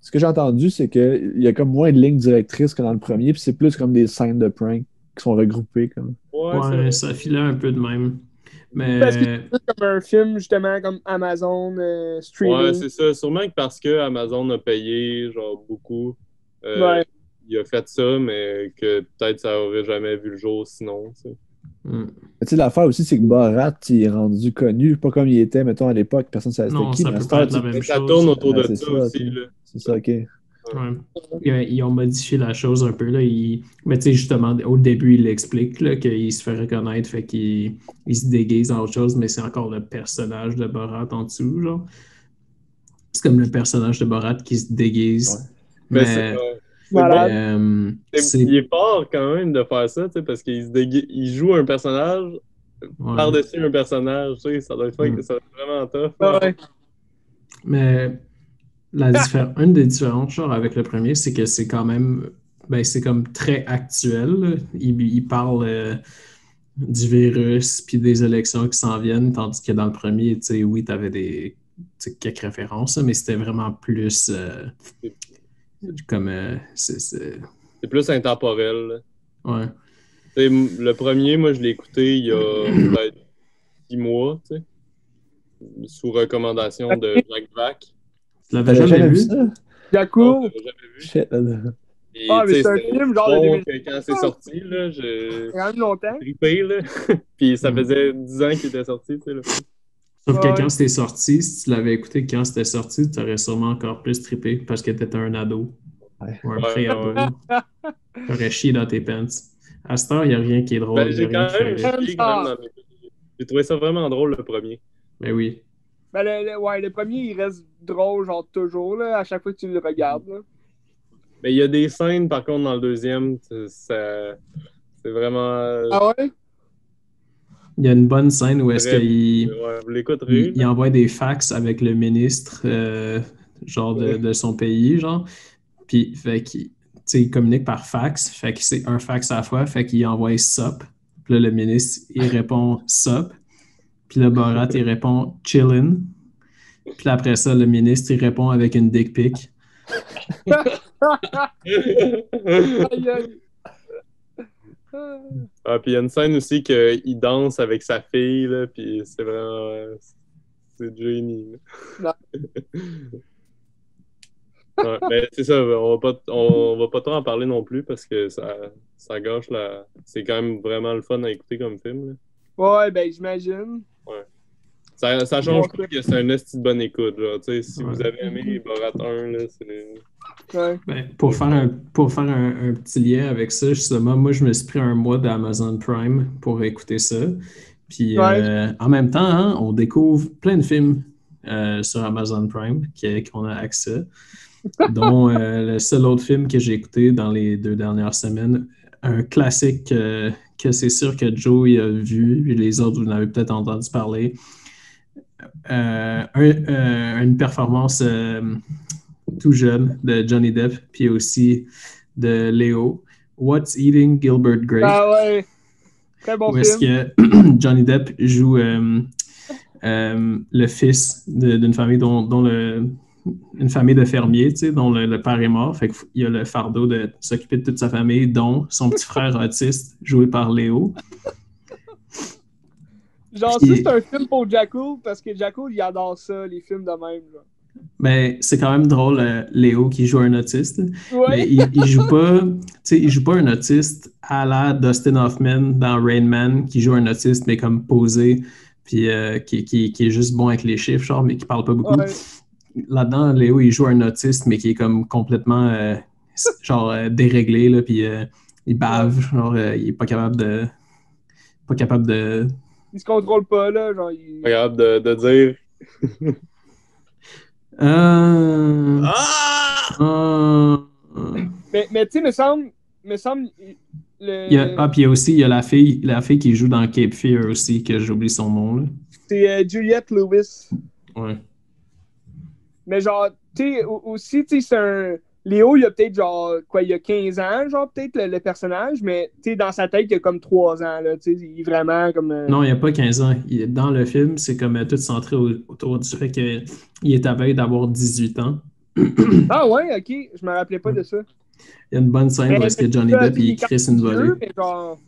Speaker 2: Ce que j'ai entendu, c'est qu'il y a comme moins de lignes directrices que dans le premier, puis c'est plus comme des scènes de prank qui sont regroupées. Comme.
Speaker 4: Ouais,
Speaker 3: Ouais, ça filait un peu de même. Mais.
Speaker 1: Parce que- C'est comme un film, justement, comme Amazon euh, streaming.
Speaker 4: Ouais, c'est ça. Sûrement que parce que Amazon a payé genre beaucoup, euh,
Speaker 1: Ouais.
Speaker 4: il a fait ça, mais que peut-être ça aurait jamais vu le jour sinon. tu sais.
Speaker 3: Hmm.
Speaker 2: Mais Tu sais, l'affaire aussi, c'est que Borat, il est rendu connu, pas comme il était, mettons, à l'époque, personne ne savait c'était qui.
Speaker 3: ça
Speaker 2: mais
Speaker 3: peut pas être la même
Speaker 4: ça tourne autour de
Speaker 2: Ouais,
Speaker 4: ça,
Speaker 2: ça,
Speaker 4: aussi.
Speaker 2: C'est ça, ok.
Speaker 3: Ouais. Ils, ont modifié la chose un peu. Là. Ils- Mais tu sais, justement, au début, il l'explique là, qu'il se fait reconnaître, fait qu'il il se déguise en autre chose, mais c'est encore le personnage de Borat en dessous. genre. C'est comme le personnage de Borat qui se déguise.
Speaker 2: Ouais.
Speaker 4: Mais c'est
Speaker 3: euh,
Speaker 4: C'est- Il est fort quand même de faire ça, tu sais, parce qu'il se il joue un personnage
Speaker 3: ouais.
Speaker 4: par-dessus un personnage. tu sais, Ça doit être,
Speaker 3: Mm.
Speaker 4: ça doit être vraiment tough.
Speaker 3: Mais la diffé- une des différences genre, avec le premier, c'est que c'est quand même ben, c'est comme très actuel. Il, il parle euh, du virus puis des élections qui s'en viennent, tandis que dans le premier, tu sais, oui, tu avais des quelques références, mais c'était vraiment plus euh, comme euh, c'est- c'est-
Speaker 4: C'est plus intemporel. là.
Speaker 3: ouais.
Speaker 4: Le premier, moi, je l'ai écouté il y a peut-être six mois, tu sais, sous recommandation de Jacques Vac.
Speaker 3: Tu l'avais jamais, vu?
Speaker 2: ça?
Speaker 4: Non,
Speaker 1: Jacob.
Speaker 4: j'avais jamais vu.
Speaker 2: Là.
Speaker 1: Ah, mais c'est un film genre de
Speaker 4: bon
Speaker 1: 2000.
Speaker 4: que quand c'est sorti, là, j'ai
Speaker 1: quand même longtemps.
Speaker 4: trippé, là. Puis ça
Speaker 3: Mm.
Speaker 4: faisait 10 ans qu'il était sorti, tu sais, le film.
Speaker 3: Sauf que
Speaker 1: Ouais.
Speaker 3: quand c'était sorti, si tu l'avais écouté quand c'était sorti, tu aurais sûrement encore plus trippé parce que t'étais un ado.
Speaker 2: Ouais.
Speaker 3: Ou un
Speaker 4: Ouais,
Speaker 3: pré-ado. T'aurais chié dans tes pants. À cette heure, il n'y a rien qui est drôle.
Speaker 4: Ben,
Speaker 3: y a
Speaker 4: j'ai quand même trouvé ça vraiment drôle, le premier.
Speaker 3: Ben oui.
Speaker 1: Ben, le, le- ouais, le premier, il reste drôle, genre toujours, là, à chaque fois que tu le regardes. Là.
Speaker 4: Mais il y a des scènes, par contre, dans le deuxième, c'est- ça... c'est vraiment...
Speaker 1: Ah ouais?
Speaker 3: Il y a une bonne scène où est-ce qu'il
Speaker 4: Ouais, vous l'écouterez.
Speaker 3: il, il envoie des fax avec le ministre euh, genre de,
Speaker 4: Ouais.
Speaker 3: de son pays, genre. Puis, fait qu'il il communique par fax. Fait que c'est un fax à la fois. Fait qu'il envoie SUP. Puis là, le ministre, il répond SUP. Puis le Borat, il répond chillin'. Puis après ça, le ministre, il répond avec une dick pic.
Speaker 1: Aïe, aïe. Ah.
Speaker 4: Puis il y a une scène aussi qu'il danse avec sa fille, là, puis c'est vraiment. euh, C'est génie. Ouais, mais c'est ça, on va pas, on va pas trop en parler non plus parce que ça, ça gâche la. C'est quand même vraiment le fun à écouter comme film. là.
Speaker 1: Ouais, ben j'imagine.
Speaker 4: Ça, ça change pas que c'est un esti de bonne écoute. Genre, tu sais, si
Speaker 3: Ouais.
Speaker 4: vous avez aimé Borat 1, là, c'est.
Speaker 1: Ouais.
Speaker 3: Ben, pour faire, un, pour faire un, un petit lien avec ça, justement, moi, je me suis pris un mois d'Amazon Prime pour écouter ça. Puis,
Speaker 1: Ouais.
Speaker 3: euh, en même temps, hein, on découvre plein de films euh, sur Amazon Prime qui- qu'on a accès, dont euh, le seul autre film que j'ai écouté dans les deux dernières semaines, un classique euh, que c'est sûr que Joe il a vu, puis les autres, vous en avez peut-être entendu parler. Euh, un- euh, une performance euh, tout jeune de Johnny Depp, puis aussi de Léo. What's Eating Gilbert Grape?
Speaker 1: Ah ouais. Très bon
Speaker 3: où est-ce que Johnny Depp joue euh, euh, le fils d'une famille dont, dont le une famille de fermiers, tu sais, dont le, le père est mort. Fait qu'il y a le fardeau de s'occuper de toute sa famille, dont son petit frère autiste, joué par Léo.
Speaker 1: Genre, ça, c'est un film pour Jacko parce que Jacko, il adore ça, les films de même. Genre.
Speaker 3: Mais c'est quand même drôle, euh, Léo qui joue un autiste. Mais il, il joue pas, il joue pas un autiste à la Dustin Hoffman dans Rain Man, qui joue un autiste, mais comme posé, puis euh, qui, qui, qui est juste bon avec les chiffres, genre, mais qui parle pas beaucoup.
Speaker 1: Ouais.
Speaker 3: Là-dedans, Léo, il joue un autiste, mais qui est comme complètement, euh, genre, déréglé, là, puis il bave, genre, il est pas capable de. Pas capable de.
Speaker 1: Il se contrôle pas, là. Genre, il...
Speaker 4: Pas capable de, de dire.
Speaker 3: Euh,
Speaker 4: Ah!
Speaker 3: euh,
Speaker 1: Mais, mais tu sais, me semble. Me semble. Le...
Speaker 3: il y a, ah, puis il y a aussi il y a la fille, la fille qui joue dans Cape Fear aussi, que j'oublie son nom, là.
Speaker 1: C'est euh, Juliette Lewis.
Speaker 3: Ouais.
Speaker 1: Mais genre, tu sais, au- aussi, tu sais, c'est un. Léo, il a peut-être genre, quoi, il a 15 ans, genre, peut-être, le, le personnage, mais tu sais, dans sa tête, il a comme 3 ans, là, tu sais, il est vraiment comme. euh,
Speaker 3: Non, il n'y a pas 15 ans. Il- dans le film, c'est comme euh, tout centré au- autour du fait qu'il est à veille d'avoir 18 ans.
Speaker 1: Ah ouais, ok, je me rappelais pas de ça.
Speaker 3: Il y a une bonne scène où
Speaker 1: Mais-
Speaker 3: est-ce que Johnny Depp il crisse une volée.
Speaker 1: Mais genre.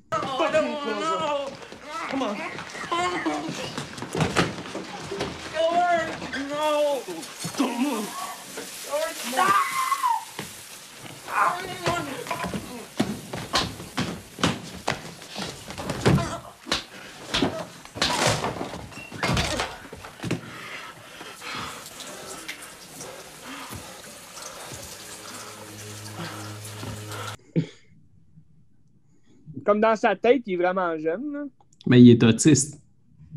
Speaker 1: Comme dans sa tête, il est vraiment jeune, là.
Speaker 3: Mais il est autiste.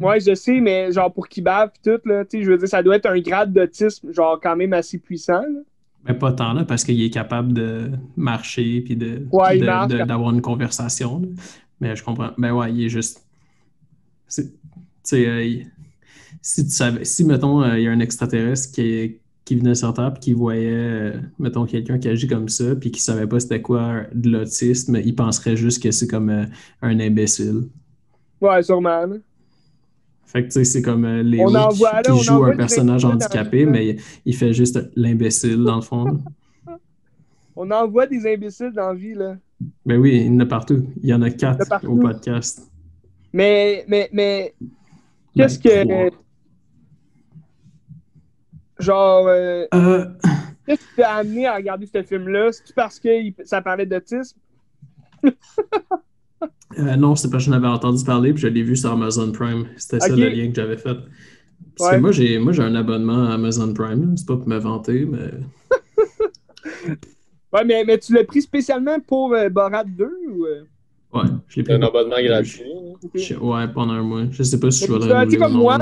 Speaker 1: Ouais, je sais, mais genre pour qu'il bave tout, là, tu sais, je veux dire, ça doit être un grade d'autisme, genre quand même assez puissant, là.
Speaker 3: Mais pas tant là, parce qu'il est capable de marcher puis de,
Speaker 1: Ouais,
Speaker 3: d'avoir une conversation. là. Mais je comprends. Ben ouais, il est juste. sais, euh, il- si tu savais, si mettons, euh, il y a un extraterrestre qui, qui venait sur Terre puis qui voyait, euh, mettons, quelqu'un qui agit comme ça puis qui savait pas c'était quoi de l'autisme, il penserait juste que c'est comme euh, un imbécile.
Speaker 1: Ouais, sûrement.
Speaker 3: Fait que tu sais, c'est comme euh, Léo
Speaker 1: On
Speaker 3: qui,
Speaker 1: voit, là,
Speaker 3: qui
Speaker 1: on
Speaker 3: joue un personnage handicapé, mais il, il fait juste l'imbécile dans le fond. là.
Speaker 1: On en voit des imbéciles dans la vie, là.
Speaker 3: Ben oui, il y en a partout. Il y en a quatre au podcast.
Speaker 1: Mais, mais, mais, qu'est-ce
Speaker 3: Ben,
Speaker 1: que.
Speaker 3: trois.
Speaker 1: Genre, euh,
Speaker 3: Euh,
Speaker 1: qu'est-ce qui t'a amené à regarder ce film-là? C'est-tu parce que ça parlait d'autisme?
Speaker 3: euh, non, c'est parce que j'en avais entendu parler puis je l'ai vu sur Amazon Prime. C'était ça le lien que j'avais fait. Parce
Speaker 1: Ouais.
Speaker 3: que moi, j'ai moi j'ai un abonnement à Amazon Prime. C'est pas pour me vanter, mais.
Speaker 1: Ouais, mais, mais tu l'as pris spécialement pour euh, Borat 2 ou. euh?
Speaker 3: Ouais, je l'ai pris.
Speaker 4: Un abonnement gratuit. hein?
Speaker 3: Je- Ouais, pendant un mois. Je sais pas si je
Speaker 1: Mais
Speaker 3: vais
Speaker 1: tu
Speaker 3: le
Speaker 1: tu
Speaker 3: renouveler ou
Speaker 1: comme
Speaker 3: non,
Speaker 1: moi,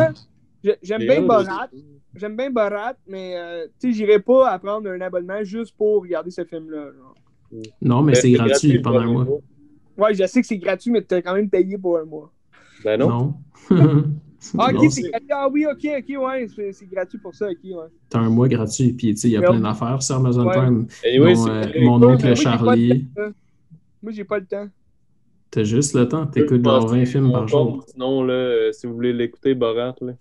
Speaker 1: j'aime bien Borat. J'aime bien Borat, mais euh, tu sais, j'irai pas à prendre un abonnement juste pour regarder ce film-là.
Speaker 3: Non, mais c'est gratuit pendant un mois.
Speaker 4: mois.
Speaker 1: Ouais, je sais que c'est gratuit, mais tu as quand même payé pour un mois.
Speaker 4: Ben non.
Speaker 3: Non.
Speaker 1: Ah,
Speaker 3: Non,
Speaker 1: ok, c'est
Speaker 3: c'est-
Speaker 1: gratuit. Ah oui, ok, ok, ouais, c'est gratuit pour ça, ok, ouais.
Speaker 3: T'as un mois gratuit, puis tu sais, il y a plein d'affaires sur Amazon
Speaker 1: Ouais.
Speaker 3: Prime.
Speaker 4: Anyway,
Speaker 3: euh, mon
Speaker 1: Moi,
Speaker 3: oncle
Speaker 1: le
Speaker 3: Charlie.
Speaker 1: Moi, j'ai pas le temps.
Speaker 3: T'as juste le temps, t'écoutes genre
Speaker 4: passer
Speaker 3: 20 films par jour.
Speaker 4: Sinon, là, euh, si vous voulez l'écouter, Borat, là.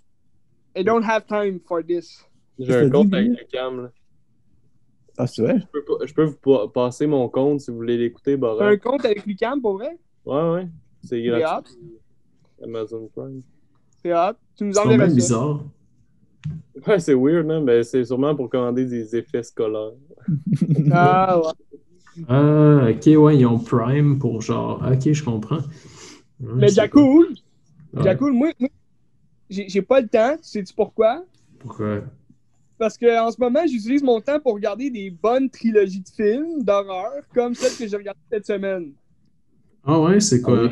Speaker 1: I don't have time for this.
Speaker 4: J'ai un compte avec le cam, là.
Speaker 2: Ah, c'est vrai?
Speaker 4: Je peux, je peux vous pa- passer mon compte si vous voulez l'écouter,
Speaker 1: T'as
Speaker 4: Borat.
Speaker 1: un compte avec Lucam, pour vrai?
Speaker 4: Ouais, ouais. C'est
Speaker 1: C'est
Speaker 4: gratuit. Amazon Prime.
Speaker 1: C'est hot. Tu nous
Speaker 3: C'est même
Speaker 1: ça.
Speaker 3: bizarre.
Speaker 4: Ouais, c'est weird, hein, mais c'est sûrement pour commander des effets scolaires.
Speaker 1: Ah, ouais.
Speaker 3: Ah, ok, ouais, ils ont Prime pour genre. Ok, je comprends. Ouais,
Speaker 1: Mais
Speaker 3: c'est
Speaker 1: Jacoul,
Speaker 3: pas- Ouais.
Speaker 1: Jacoul, moi, moi, j'ai j'ai pas le temps. Sais-tu pourquoi?
Speaker 3: Pourquoi?
Speaker 1: Parce qu'en ce moment, j'utilise mon temps pour regarder des bonnes trilogies de films d'horreur, comme celle que j'ai regardée cette semaine.
Speaker 3: Ah ouais, c'est quoi?
Speaker 4: oui.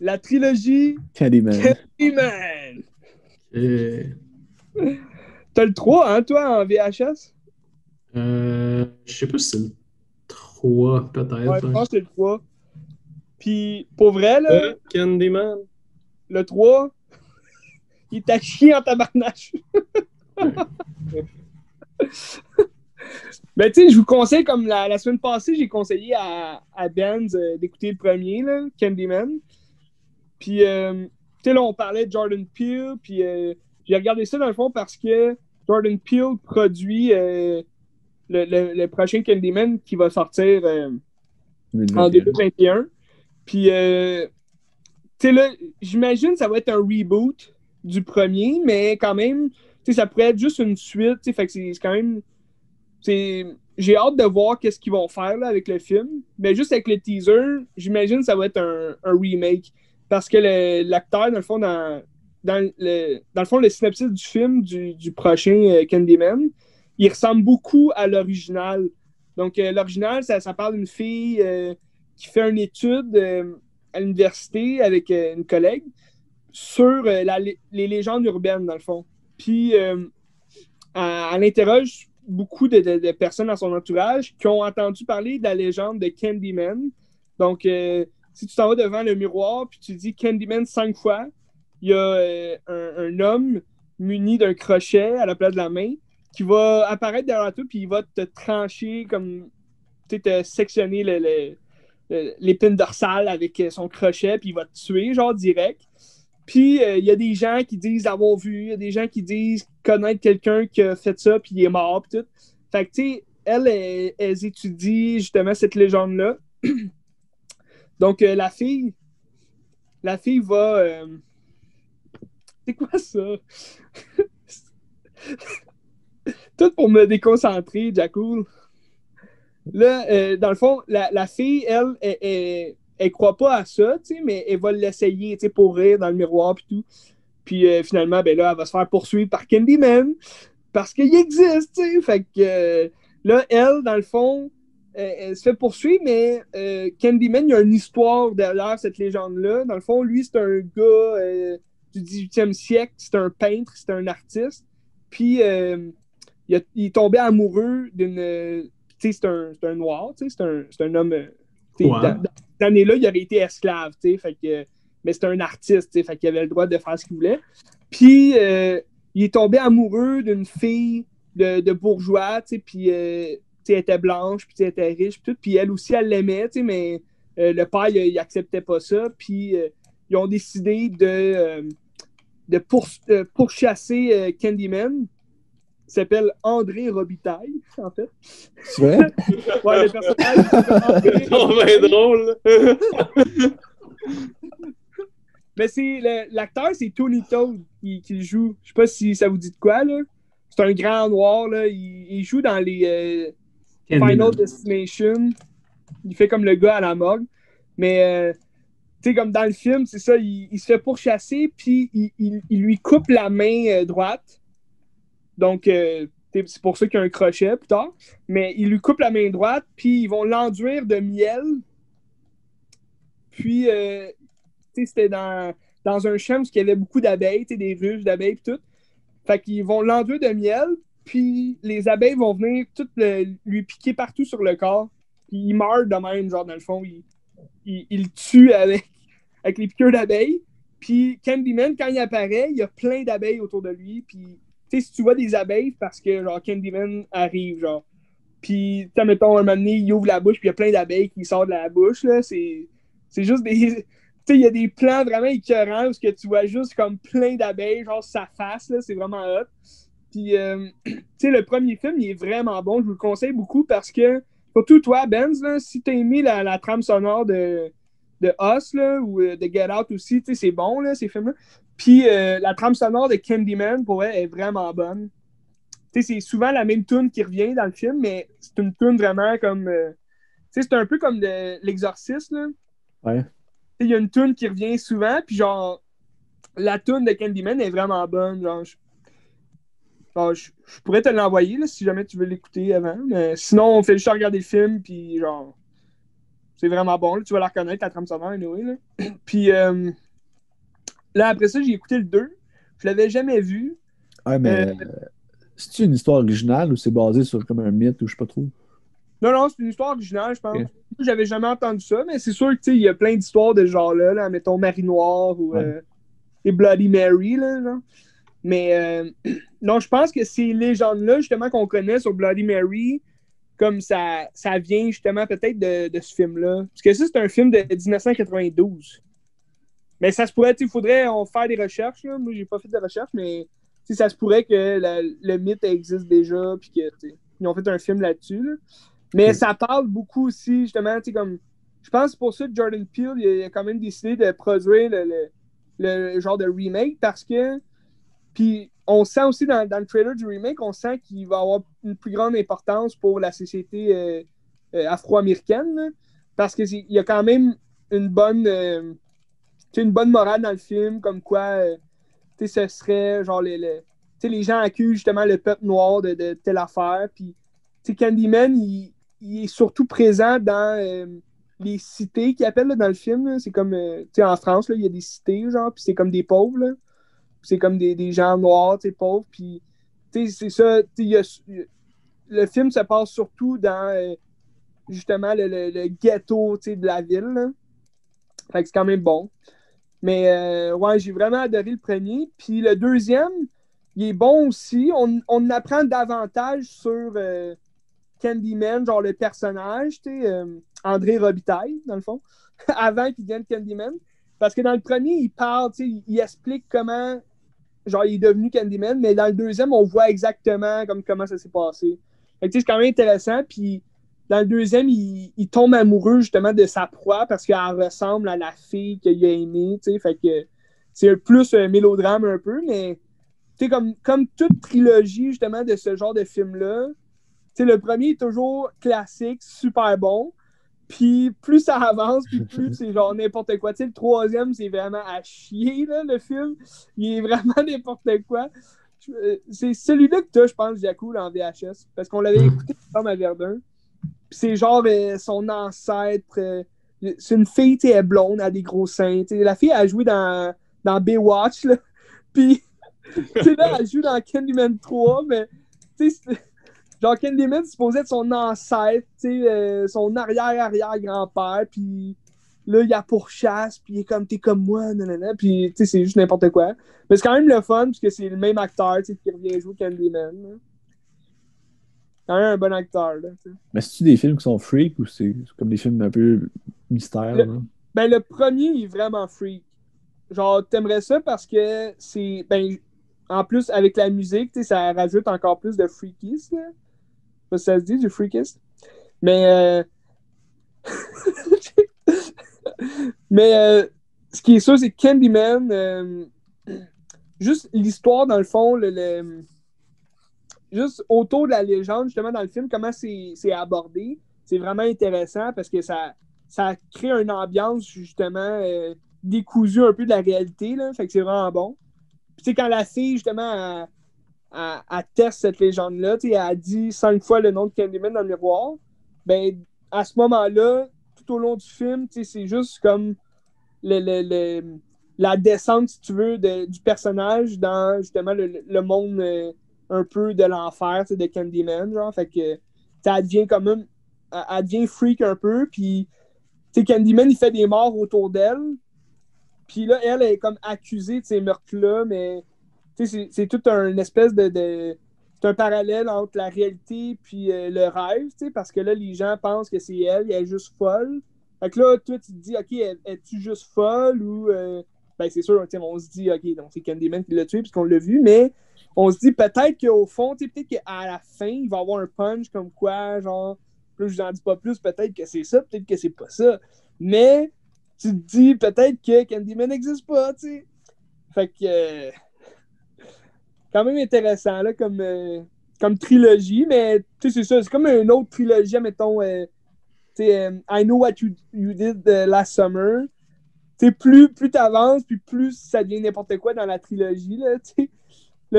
Speaker 1: La trilogie
Speaker 2: Candyman.
Speaker 1: Candyman. T'as le 3, hein, toi, en VHS?
Speaker 3: Euh, je sais pas si c'est le 3, peut-être.
Speaker 1: Ouais, je
Speaker 3: hein.
Speaker 1: pense que c'est le 3. Puis, pour vrai, là,
Speaker 4: Euh, Candyman.
Speaker 1: le 3, il t'a chié en tabarnache. Mais tu sais, je vous conseille, comme la, la semaine passée, j'ai conseillé à, à Benz euh, d'écouter le premier, là, Candyman. Puis, euh, tu sais, là, on parlait de Jordan Peele, puis euh, j'ai regardé ça dans le fond parce que Jordan Peele produit euh, le, le- le prochain Candyman qui va sortir en 2021. Puis, tu sais, là, j'imagine que ça va être un reboot du premier, mais quand même, ça pourrait être juste une suite, fait que c'est quand même. J'ai hâte de voir qu'est-ce qu'ils vont faire là, avec le film. Mais juste avec le teaser, j'imagine que ça va être un, remake. Parce que l'acteur, dans le fond, dans, dans, le, dans le fond, le synopsis du film du, du prochain euh, Candyman, il ressemble beaucoup à l'original. Donc, euh, l'original, ça, parle d'une fille euh, qui fait une étude euh, à l'université avec une collègue sur euh, les légendes urbaines, dans le fond. Puis, euh, elle, elle interroge beaucoup de, personnes dans son entourage qui ont entendu parler de la légende de Candyman. Donc, euh, si tu t'en vas devant le miroir puis tu dis Candyman cinq fois, il y a euh, un, homme muni d'un crochet à la place de la main qui va apparaître derrière toi puis il va te trancher comme tu te sectionner l'épine dorsale avec euh, son crochet puis il va te tuer genre direct. Puis euh, il y a des gens qui disent avoir vu, il y a des gens qui disent connaître quelqu'un qui a fait ça puis il est mort puis tout. Fait que tu sais, elle, elle, elle étudie justement cette légende-là. Donc euh, la fille, la fille va. euh, C'est quoi ça? Tout pour me déconcentrer, Jacoul. Là, dans le fond, la, la fille, elle, elle, elle, croit pas à ça, tu sais, mais elle va l'essayer, tu sais, pour rire dans le miroir puis tout. Puis euh, finalement, ben là, elle va se faire poursuivre par Candyman parce qu'il existe, tu sais. Fait que euh, là, elle, dans le fond, elle, elle se fait poursuivre, mais euh, Candyman, il y a une histoire derrière cette légende-là. Dans le fond, lui, c'est un gars du 18e siècle, c'est un peintre, c'est un artiste. Puis il, a- il est tombé amoureux d'une. Tu sais, c'est un, un noir, tu sais, c'est un, un homme. Année-là, il avait été esclave, que. Mais c'était un artiste, fait qu'il avait le droit de faire ce qu'il voulait. Puis euh, il est tombé amoureux d'une fille de, de bourgeois, tu puis euh, elle était blanche, puis elle était riche, puis tout. Puis elle aussi, elle l'aimait, mais euh, le père, il, il acceptait pas ça. Puis ils ont décidé de, de pour- pourchasser Candyman. Il s'appelle André Robitaille, en fait.
Speaker 2: C'est vrai?
Speaker 1: Ouais, le personnage s'appelle André
Speaker 4: Oh, ben drôle.
Speaker 1: Mais c'est le- l'acteur, c'est Tony Todd qui, joue. Je sais pas si ça vous dit de quoi, là. C'est un grand noir, là. Il, il joue dans les euh. Final Destination. Il fait comme le gars à la morgue. Mais, euh, tu sais, comme dans le film, c'est ça, il, il se fait pourchasser, puis il, il- il lui coupe la main euh, droite. Donc, euh, c'est pour ça qu'il y a un crochet plus tard. Mais il lui coupe la main droite, puis ils vont l'enduire de miel. Puis, euh, c'était dans, un champ où il y avait beaucoup d'abeilles, des ruches d'abeilles et tout. Fait qu'ils vont l'enduire de miel, puis les abeilles vont venir toutes le- lui piquer partout sur le corps. Puis il meurt de même, genre, dans le fond. Il, il, il tue avec, avec les piqûres d'abeilles. Puis Candyman, quand il apparaît, il y a plein d'abeilles autour de lui. Puis, si tu vois des abeilles, parce que, genre, Candyman arrive, genre. Puis, tu mettons, un moment donné, il ouvre la bouche, puis il y a plein d'abeilles qui sortent de la bouche, là. C'est juste des. Tu sais, il y a des plans vraiment écœurants où que tu vois juste comme plein d'abeilles, genre sa face, là. C'est vraiment hot. Puis, euh, tu sais, le premier film, il est vraiment bon. Je vous le conseille beaucoup parce que, surtout toi, Benz, si t'as aimé la, trame sonore de, de Us, là, ou euh, de Get Out aussi, c'est bon, là, ces films-là. Puis, euh, la trame sonore de Candyman, pour elle, est vraiment bonne. Tu sais, c'est souvent la même tune qui revient dans le film, mais c'est une tune vraiment comme... euh, tu sais, c'est un peu comme l'exorciste, là.
Speaker 2: Ouais.
Speaker 1: Tu sais, Il y a une tune qui revient souvent, puis genre, la tune de Candyman est vraiment bonne. Genre, je, genre, je, je pourrais te l'envoyer là, si jamais tu veux l'écouter avant. Mais sinon, on fait juste regarder le film, puis genre, c'est vraiment bon. là, tu vas la reconnaître, la trame sonore, anyway, là. puis euh, là, après ça, j'ai écouté le 2. Je l'avais jamais vu.
Speaker 2: Ouais, mais
Speaker 1: Euh,
Speaker 2: c'est-tu une histoire originale ou c'est basé sur comme un mythe ou je sais pas trop?
Speaker 1: Non, non, c'est une histoire originale, je pense.
Speaker 2: Ok.
Speaker 1: J'avais jamais entendu ça, mais c'est sûr que tu sais, il y a plein d'histoires de ce genre-là, là, mettons Marie Noire ou
Speaker 2: Ouais.
Speaker 1: euh, et Bloody Mary, là, genre. Mais euh, non, je pense que ces légendes-là, justement, qu'on connaît sur Bloody Mary, comme ça, ça vient justement peut-être de, de ce film-là. Parce que ça, c'est un film de 1992. Mais ça se pourrait, il faudrait on faire des recherches. Là. Moi, j'ai pas fait de recherche, mais ça se pourrait que la- le mythe existe déjà, puis que tu sais, ils ont fait un film là-dessus. là. Mais ça parle beaucoup aussi, justement, comme. Je pense que c'est pour ça que Jordan Peele il a, quand même décidé de produire le, le- le genre de remake parce que. Puis on sent aussi dans, dans le trailer du remake, on sent qu'il va avoir une plus grande importance pour la société euh, euh, afro-américaine. Parce qu'il y a quand même une bonne. euh, une bonne morale dans le film, comme quoi. euh, ce serait genre les. les- les gens accusent justement le peuple noir de, de telle affaire. Puis, Candyman, il, il est surtout présent dans euh, les cités qu'ils appellent là, dans le film. C'est comme, euh, en France, là, il y a des cités, genre, puis c'est comme des pauvres, C'est comme des, des gens noirs, pauvres. Puis, c'est ça. y a- le film se passe surtout dans, euh, justement, le, le- le ghetto, de la ville, là. Fait que c'est quand même bon. Mais euh, ouais, j'ai vraiment adoré le premier. Puis le deuxième, il est bon aussi. On, on apprend davantage sur euh, Candyman, genre le personnage, tu sais, euh, André Robitaille, dans le fond, avant qu'il devienne Candyman. Parce que dans le premier, il parle, tu sais, il, explique comment, genre, il est devenu Candyman, mais dans le deuxième, on voit exactement comme, comment ça s'est passé. Fait que, tu sais, c'est quand même intéressant. Puis dans le deuxième, il, il tombe amoureux justement de sa proie parce qu'elle ressemble à la fille qu'il a aimée, tu. Fait que c'est plus un mélodrame un peu, mais tu comme, comme toute trilogie justement de ce genre de film-là, tu le premier est toujours classique, super bon. Puis plus ça avance, puis plus c'est genre n'importe quoi. Tu sais, le troisième, c'est vraiment à chier, là, le film. Il est vraiment n'importe quoi. Euh, C'est celui-là que t'as, je pense, Jacoul, en VHS. Parce qu'on l'avait
Speaker 3: Mm.
Speaker 1: écouté ensemble à Verdun. C'est genre euh, son ancêtre. euh, c'est une fille, tu est blonde, elle a des gros seins. la fille, elle a joué dans, dans Baywatch, là. Puis, tu là, elle joue dans Candyman 3, mais, tu sais, genre, Candyman, c'est supposé être son ancêtre, tu sais, euh, son arrière-arrière-grand-père, puis là, il a pourchasse, puis il est comme, t'es comme moi, nanana, puis, tu sais, c'est juste n'importe quoi. Mais c'est quand même le fun, parce que c'est le même acteur, tu sais, qui revient jouer Candyman, là. Quand même un bon acteur, là.
Speaker 2: Mais c'est-tu des films qui sont freak ou c'est comme des films un peu mystère?
Speaker 1: Le-
Speaker 2: là?
Speaker 1: Ben, le premier, il est vraiment freak. Genre, t'aimerais ça parce que c'est. Ben, en plus, avec la musique, ça rajoute encore plus de freakies, là. Pas si ça se dit, du freakist. Mais. euh, Mais euh, ce qui est sûr, c'est que Candyman, euh, juste l'histoire, dans le fond, le, le- juste autour de la légende, justement, dans le film, comment c'est abordé, c'est vraiment intéressant parce que ça, crée une ambiance, justement, euh, décousue un peu de la réalité, là. Fait que c'est vraiment bon. Puis, quand la fille, justement, elle, teste cette légende-là, tu elle a dit cinq fois le nom de Candyman dans le miroir, ben, à ce moment-là, tout au long du film, tu c'est juste comme le, le- la descente, si tu veux, du personnage dans, justement, le, le monde euh, un peu de l'enfer, de Candyman, genre. Fait que, ça devient comme même, elle, elle freak un peu, puis, Candyman, il fait des morts autour d'elle, Puis là, elle est comme accusée de ces meurtres-là, mais c'est tout un espèce de. de- c'est un parallèle entre la réalité puis euh, le rêve, parce que là, les gens pensent que c'est elle, elle est juste folle. Fait que là, toi, tu te dis, OK, elle- es-tu juste folle ou. euh, Ben, c'est sûr, on se dit, OK, donc c'est Candyman qui l'a tué, puisqu'on l'a vu, mais on se dit peut-être qu'au fond, peut-être qu'à la fin, il va y avoir un punch comme quoi, genre, là, je vous en dis pas plus, peut-être que c'est ça, peut-être que c'est pas ça. Mais tu te dis peut-être que Candyman n'existe pas, tu sais. Fait que. euh, quand même intéressant, là, comme, euh, comme trilogie, mais tu sais, c'est ça, c'est comme une autre trilogie, mettons, euh, sais, euh, I Know What You, you Did Last Summer. Tu plus, plus tu avances, puis plus ça devient n'importe quoi dans la trilogie, là, tu sais.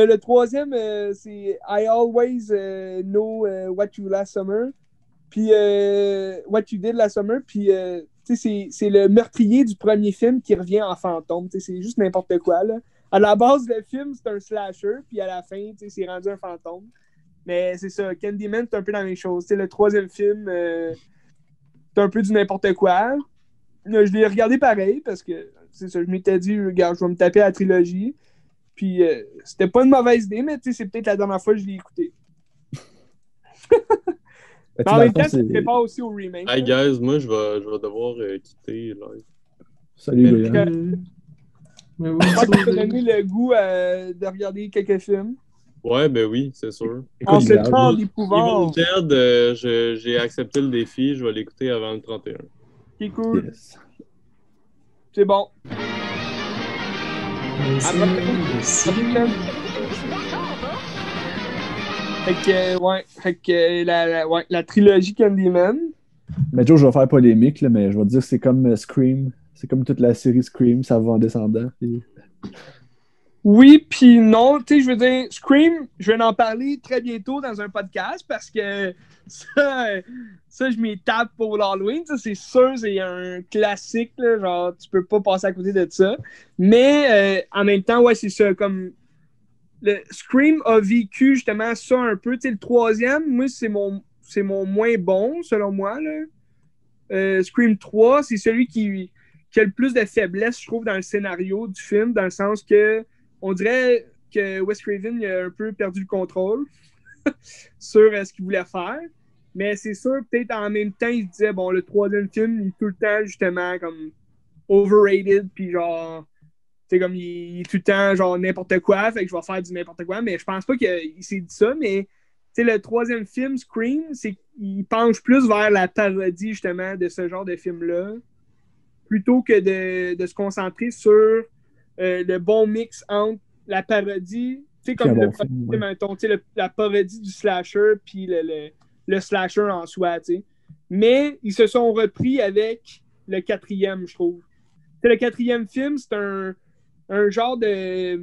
Speaker 1: Le, troisième, euh, c'est I Always euh, Know euh, What You Last Summer. Puis What You Did Last Summer. Puis c'est le meurtrier du premier film qui revient en fantôme. C'est juste n'importe quoi. Là. À la base, le film, c'est un slasher. Puis à la fin, c'est rendu un fantôme. Mais c'est ça. Candyman, c'est un peu la même chose. Le troisième film, c'est un peu du n'importe quoi. Je l'ai regardé pareil parce que c'est ça. Je m'étais dit, regarde, je vais me taper la trilogie. Puis euh, c'était pas une mauvaise idée, mais tu sais, c'est peut-être la dernière fois que je l'ai écouté. Mais en
Speaker 2: dans le
Speaker 1: même temps, ne pas aussi au remake.
Speaker 4: Hey
Speaker 1: là.
Speaker 4: guys, moi je vais, je vais devoir euh, quitter live.
Speaker 2: Salut,
Speaker 1: Mais-
Speaker 3: oui, tu
Speaker 1: donné le goût euh, de regarder quelques films.
Speaker 4: Ouais, ben oui, c'est sûr.
Speaker 1: D'épouvante.
Speaker 4: Dead, euh, je- j'ai accepté le défi, je vais l'écouter avant le 31.
Speaker 1: C'est cool.
Speaker 2: Yes.
Speaker 1: C'est bon. Fait que, ouais. Fait que la, la- ouais, la trilogie Candyman.
Speaker 2: Mais Joe, je vais faire polémique, là, mais je vais dire que c'est comme euh, Scream. C'est comme toute la série Scream, ça va en descendant. puis-
Speaker 1: Oui, puis non, tu sais, je veux dire, Scream, je vais en parler très bientôt dans un podcast parce que ça, ça je m'y tape pour l'Halloween. C'est sûr, c'est un classique, là, genre, tu peux pas passer à côté de ça. Mais euh, en même temps, ouais, c'est ça, comme. Le Scream a vécu justement ça un peu. Tu sais, le troisième, moi, c'est mon, c'est mon moins bon, selon moi. Là. Euh, Scream 3, c'est celui qui, qui a le plus de faiblesse, je trouve, dans le scénario du film, dans le sens que on dirait que Wes Craven a un peu perdu le contrôle sur euh, ce qu'il voulait faire. Mais c'est sûr, peut-être en même temps, il se disait, bon, le troisième film, il est tout le temps, justement, comme overrated, puis genre, tu sais, comme il, est tout le temps, genre, n'importe quoi, fait que je vais faire du n'importe quoi. Mais je pense pas qu'il s'est dit ça, mais, tu sais, le troisième film, Scream, c'est qu'il penche plus vers la parodie, justement, de ce genre de film-là, plutôt que de se concentrer sur euh, le bon mix entre la parodie, tu sais, comme le
Speaker 2: bon
Speaker 1: premier
Speaker 2: film, ouais.
Speaker 1: mettons, le- la parodie du slasher, puis le, le, le slasher en soi, tu sais. Mais ils se sont repris avec le quatrième, je trouve. Tu sais, le quatrième film, c'est un, un genre de.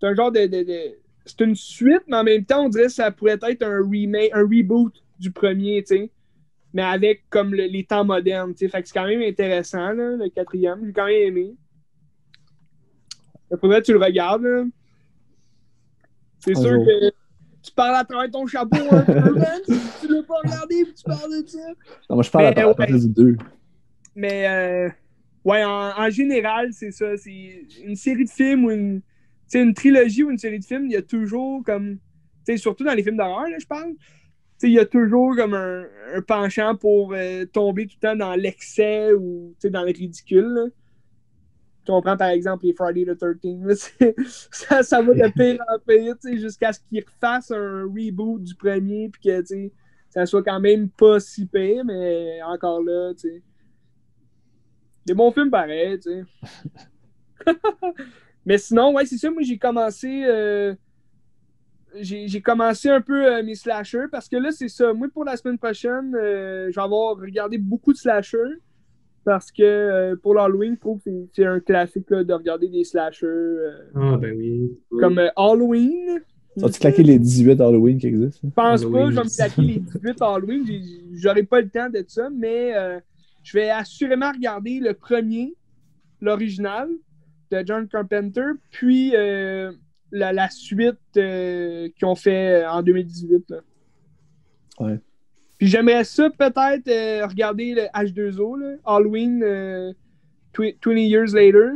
Speaker 1: C'est un genre de. de- de- c'est une suite, mais en même temps, on dirait que ça pourrait être un remake, un reboot du premier, tu sais. Mais avec comme le- les temps modernes, tu sais. Fait que c'est quand même intéressant, là, le quatrième. J'ai quand même aimé. Il faudrait que tu le regardes. C'est sûr
Speaker 2: jour.
Speaker 1: que tu parles à travers ton chapeau un peu, man. Tu l'as pas regardé, puis tu parles de ça.
Speaker 2: Non, moi, je parle
Speaker 1: Mais,
Speaker 2: à, à
Speaker 1: ouais.
Speaker 2: du 2.
Speaker 1: Mais euh, ouais, en, en général, c'est ça. C'est une série de films ou une, une trilogie ou une série de films, il y a toujours comme. Surtout dans les films d'horreur, je parle. Il y a toujours comme un, un penchant pour euh, tomber tout le temps dans l'excès ou dans le ridicule. là. Tu comprends par exemple les Friday the 13 là, c'est- ça, ça va de pire en pire jusqu'à ce qu'ils refassent un reboot du premier puis que ça soit quand même pas si pire, mais encore là, tu sais. Des bons films pareils, tu mais sinon, ouais, c'est ça, moi j'ai commencé. euh, j'ai commencé un peu euh, mes slashers parce que là, c'est ça. Moi, pour la semaine prochaine, euh, je vais avoir regardé beaucoup de slashers parce que euh, pour l'Halloween, je trouve que c'est- un classique là, de regarder des slashers euh,
Speaker 3: Ah, ben oui.
Speaker 1: comme euh, Halloween.
Speaker 2: As-tu claqué les 18 Halloween qui existent?
Speaker 1: Je pense pas,
Speaker 3: Halloween.
Speaker 1: je vais me claquer les 18 Halloween. J'aurai pas le temps de ça, mais euh, je vais assurément regarder le premier, l'original, de John Carpenter, puis euh, la, la suite euh, qu'ils ont fait en 2018. là.
Speaker 2: Ouais.
Speaker 1: Puis j'aimerais ça peut-être euh, regarder le H2O, là, Halloween euh, twi- 20 Years Later.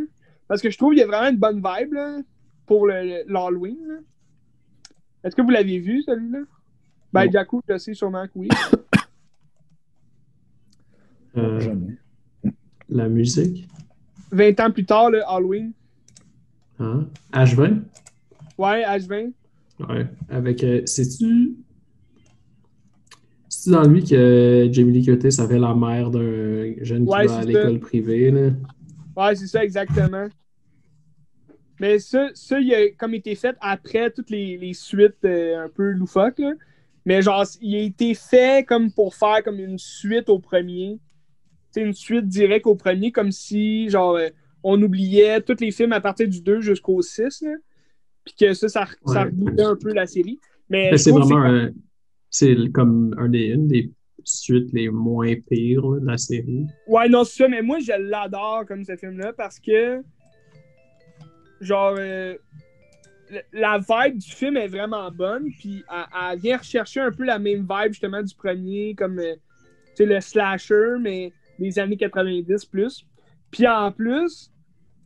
Speaker 1: Parce que je trouve qu'il y a vraiment une bonne vibe là, pour le- l'Halloween. là. Est-ce que vous l'avez vu, celui-là? Ben,
Speaker 2: Non.
Speaker 1: Jaco, je sais sûrement que oui.
Speaker 3: Euh,
Speaker 2: Jamais.
Speaker 3: la musique?
Speaker 1: 20 ans plus tard, le Halloween.
Speaker 3: Hein? H20?
Speaker 1: Ouais, H20.
Speaker 3: Ouais. Avec. euh, C'est-tu. C'est-tu dans lui que Jamie Lee Curtis avait la mère d'un jeune qui
Speaker 1: Ouais,
Speaker 3: va à
Speaker 1: c'est
Speaker 3: l'école privée, là?
Speaker 1: Ouais, c'est ça, exactement. Mais ça, ça, il a comme été fait après toutes les, les suites euh, un peu loufoques. là. Mais genre, il a été fait comme pour faire comme une suite au premier. Sais, une suite directe au premier, comme si, genre, euh, on oubliait tous les films à partir du 2 jusqu'au 6. là. Puis que ça, ça,
Speaker 3: Ouais.
Speaker 1: un peu la série. Mais
Speaker 3: Mais c'est vraiment un- C'est comme un des, une des suites les moins pires là, de la série.
Speaker 1: Ouais, non, c'est ça, mais moi, je l'adore comme ce film-là parce que, genre, euh, la vibe du film est vraiment bonne, puis elle, elle vient rechercher un peu la même vibe, justement, du premier, comme, euh, tu sais, le slasher, mais des années 90 plus. Puis en plus,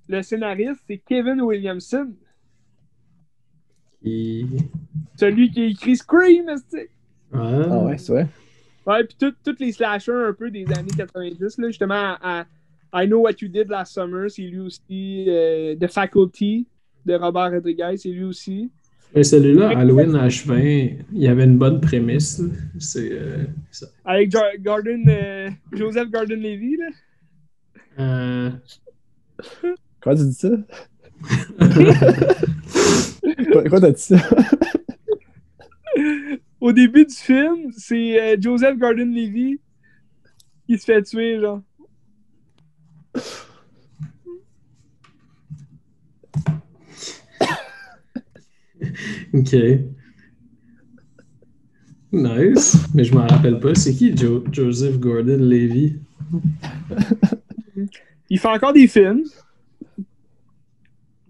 Speaker 1: le scénariste, c'est Kevin Williamson,
Speaker 3: Qui...
Speaker 1: celui qui a écrit Scream, tu
Speaker 3: Ah,
Speaker 2: ouais, c'est vrai.
Speaker 1: Ouais, puis tout- tous les slashers un peu des années 90, là, justement, à, à I Know What You Did Last Summer, c'est lui aussi. euh, The Faculty de Robert Rodriguez, c'est lui aussi.
Speaker 3: Mais celui-là, Halloween H20, il y avait une bonne prémisse. là. C'est. euh, ça.
Speaker 1: Avec Jo- Gordon, euh, Joseph Gordon-Levy, là.
Speaker 3: Euh,
Speaker 2: Comment tu dis ça? quoi quoi t'as dit ça?
Speaker 1: Au début du film, c'est euh, Joseph Gordon-Levy qui se fait tuer, genre.
Speaker 3: ok. Nice. Mais je m'en rappelle pas. C'est qui Jo- Joseph Gordon-Levy?
Speaker 1: Il fait encore des films.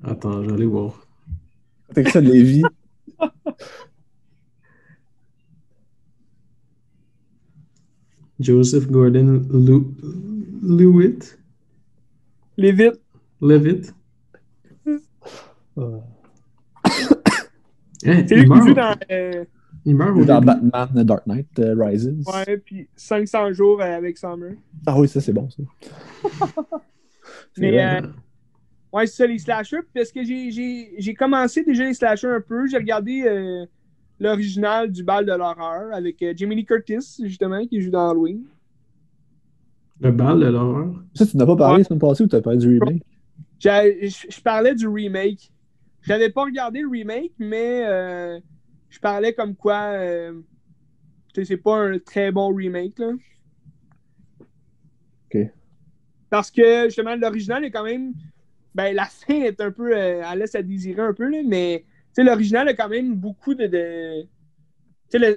Speaker 3: Attends, j'allais voir.
Speaker 2: T'as écrit ça de
Speaker 3: Joseph Gordon Lew- Lewitt?
Speaker 1: Levitt.
Speaker 3: Levitt?
Speaker 2: Euh,
Speaker 3: Hein,
Speaker 1: C'est lui
Speaker 3: il,
Speaker 1: qui
Speaker 3: meurt,
Speaker 1: joue dans. euh,
Speaker 3: il meurt au
Speaker 2: dans
Speaker 3: début.
Speaker 2: Batman Dark Knight euh, Rises.
Speaker 1: ouais, puis 500 jours euh, avec Summer.
Speaker 2: Ah oui, ça c'est bon ça.
Speaker 1: Mais, euh, Ouais, c'est ça, les slashers. Parce que j'ai- j'ai j'ai commencé déjà les slashers un peu. J'ai regardé euh, l'original du bal de l'horreur avec euh, Jamie Lee Curtis, justement, qui joue dans Halloween.
Speaker 3: Le bal de l'horreur?
Speaker 2: Ça, tu n'as pas parlé
Speaker 1: Ouais.
Speaker 2: la semaine passée ou t'as parlé du remake?
Speaker 1: Je je parlais du remake. J'avais pas regardé le remake, mais euh, je parlais comme quoi euh, tu c'est pas un très bon remake. Là.
Speaker 2: Ok.
Speaker 1: Parce que justement, l'original est quand même. Ben, la fin est un peu. euh, elle laisse à désirer un peu, là, mais tu l'original a quand même beaucoup de. de-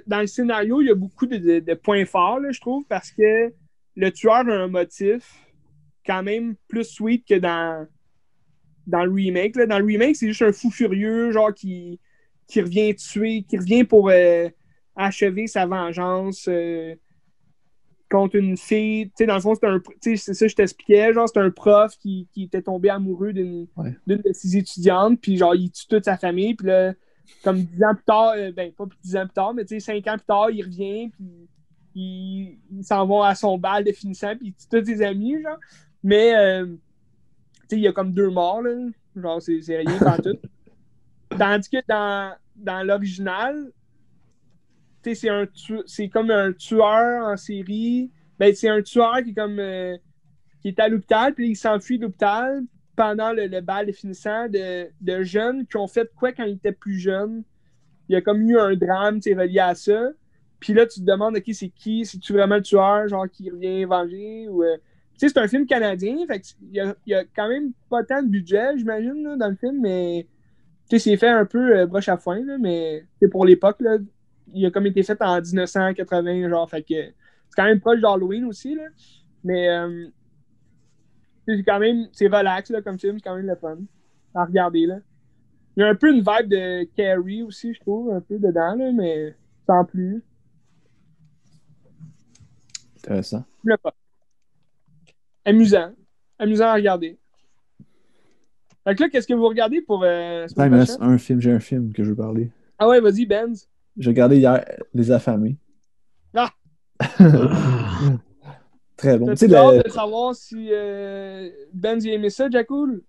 Speaker 1: dans le scénario, il y a beaucoup de, de- de points forts, là, je trouve, parce que le tueur a un motif quand même plus sweet que dans, dans le remake. là. Dans le remake, c'est juste un fou furieux, genre qui, qui revient tuer, qui revient pour euh, achever sa vengeance euh, contre une fille. Tu sais, dans le fond, c'est un. Tu sais, c'est ça que je t'expliquais. Genre, c'est un prof qui, qui était tombé amoureux d'une
Speaker 2: Ouais.
Speaker 1: de ses étudiantes, puis genre, il tue toute sa famille, puis là, comme dix ans plus tard, euh, ben, pas plus dix ans plus tard, mais tu sais, cinq ans plus tard, il revient, puis il, il s'en va à son bal de finissant, puis il tue tous ses amis, genre. Mais, euh, tu sais, il y a comme deux morts, là. Genre, c'est rien pas tout. Tandis que dans, dans l'original, c'est un c'est comme un tueur en série. Ben, c'est un tueur qui est comme euh, qui est à l'hôpital, puis il s'enfuit de l'hôpital pendant le, le bal finissant de, de jeunes qui ont fait quoi quand ils étaient plus jeunes. Il y a comme eu un drame, relié à ça. Puis là, tu te demandes, OK, c'est qui? C'est-tu vraiment le tueur, genre, qui revient venger? Ou, euh, Tu sais, c'est un film canadien, fait il y a, quand même pas tant de budget, j'imagine, dans le film, mais tu sais, c'est fait un peu euh, broche à foin, là, mais c'est pour l'époque, là. Il a comme été fait en 1980, genre, fait que c'est quand même proche d'Halloween aussi, là. Mais euh, c'est quand même, c'est relax, là, comme film, c'est quand même le fun à regarder, là. Il y a un peu une vibe de Carrie aussi, je trouve, un peu dedans, là, mais sans plus.
Speaker 2: Intéressant.
Speaker 1: Le fun. Amusant. Amusant à regarder. Fait que là, qu'est-ce que vous regardez pour. Euh,
Speaker 2: il me reste un film, j'ai un film que je veux parler.
Speaker 1: Ah ouais, vas-y, Benz.
Speaker 2: J'ai regardé hier Les Affamés.
Speaker 1: Ah!
Speaker 2: Très bon. Tu
Speaker 1: hâte
Speaker 2: le-
Speaker 1: de savoir si euh, Benz il aimait ça, Jacoul?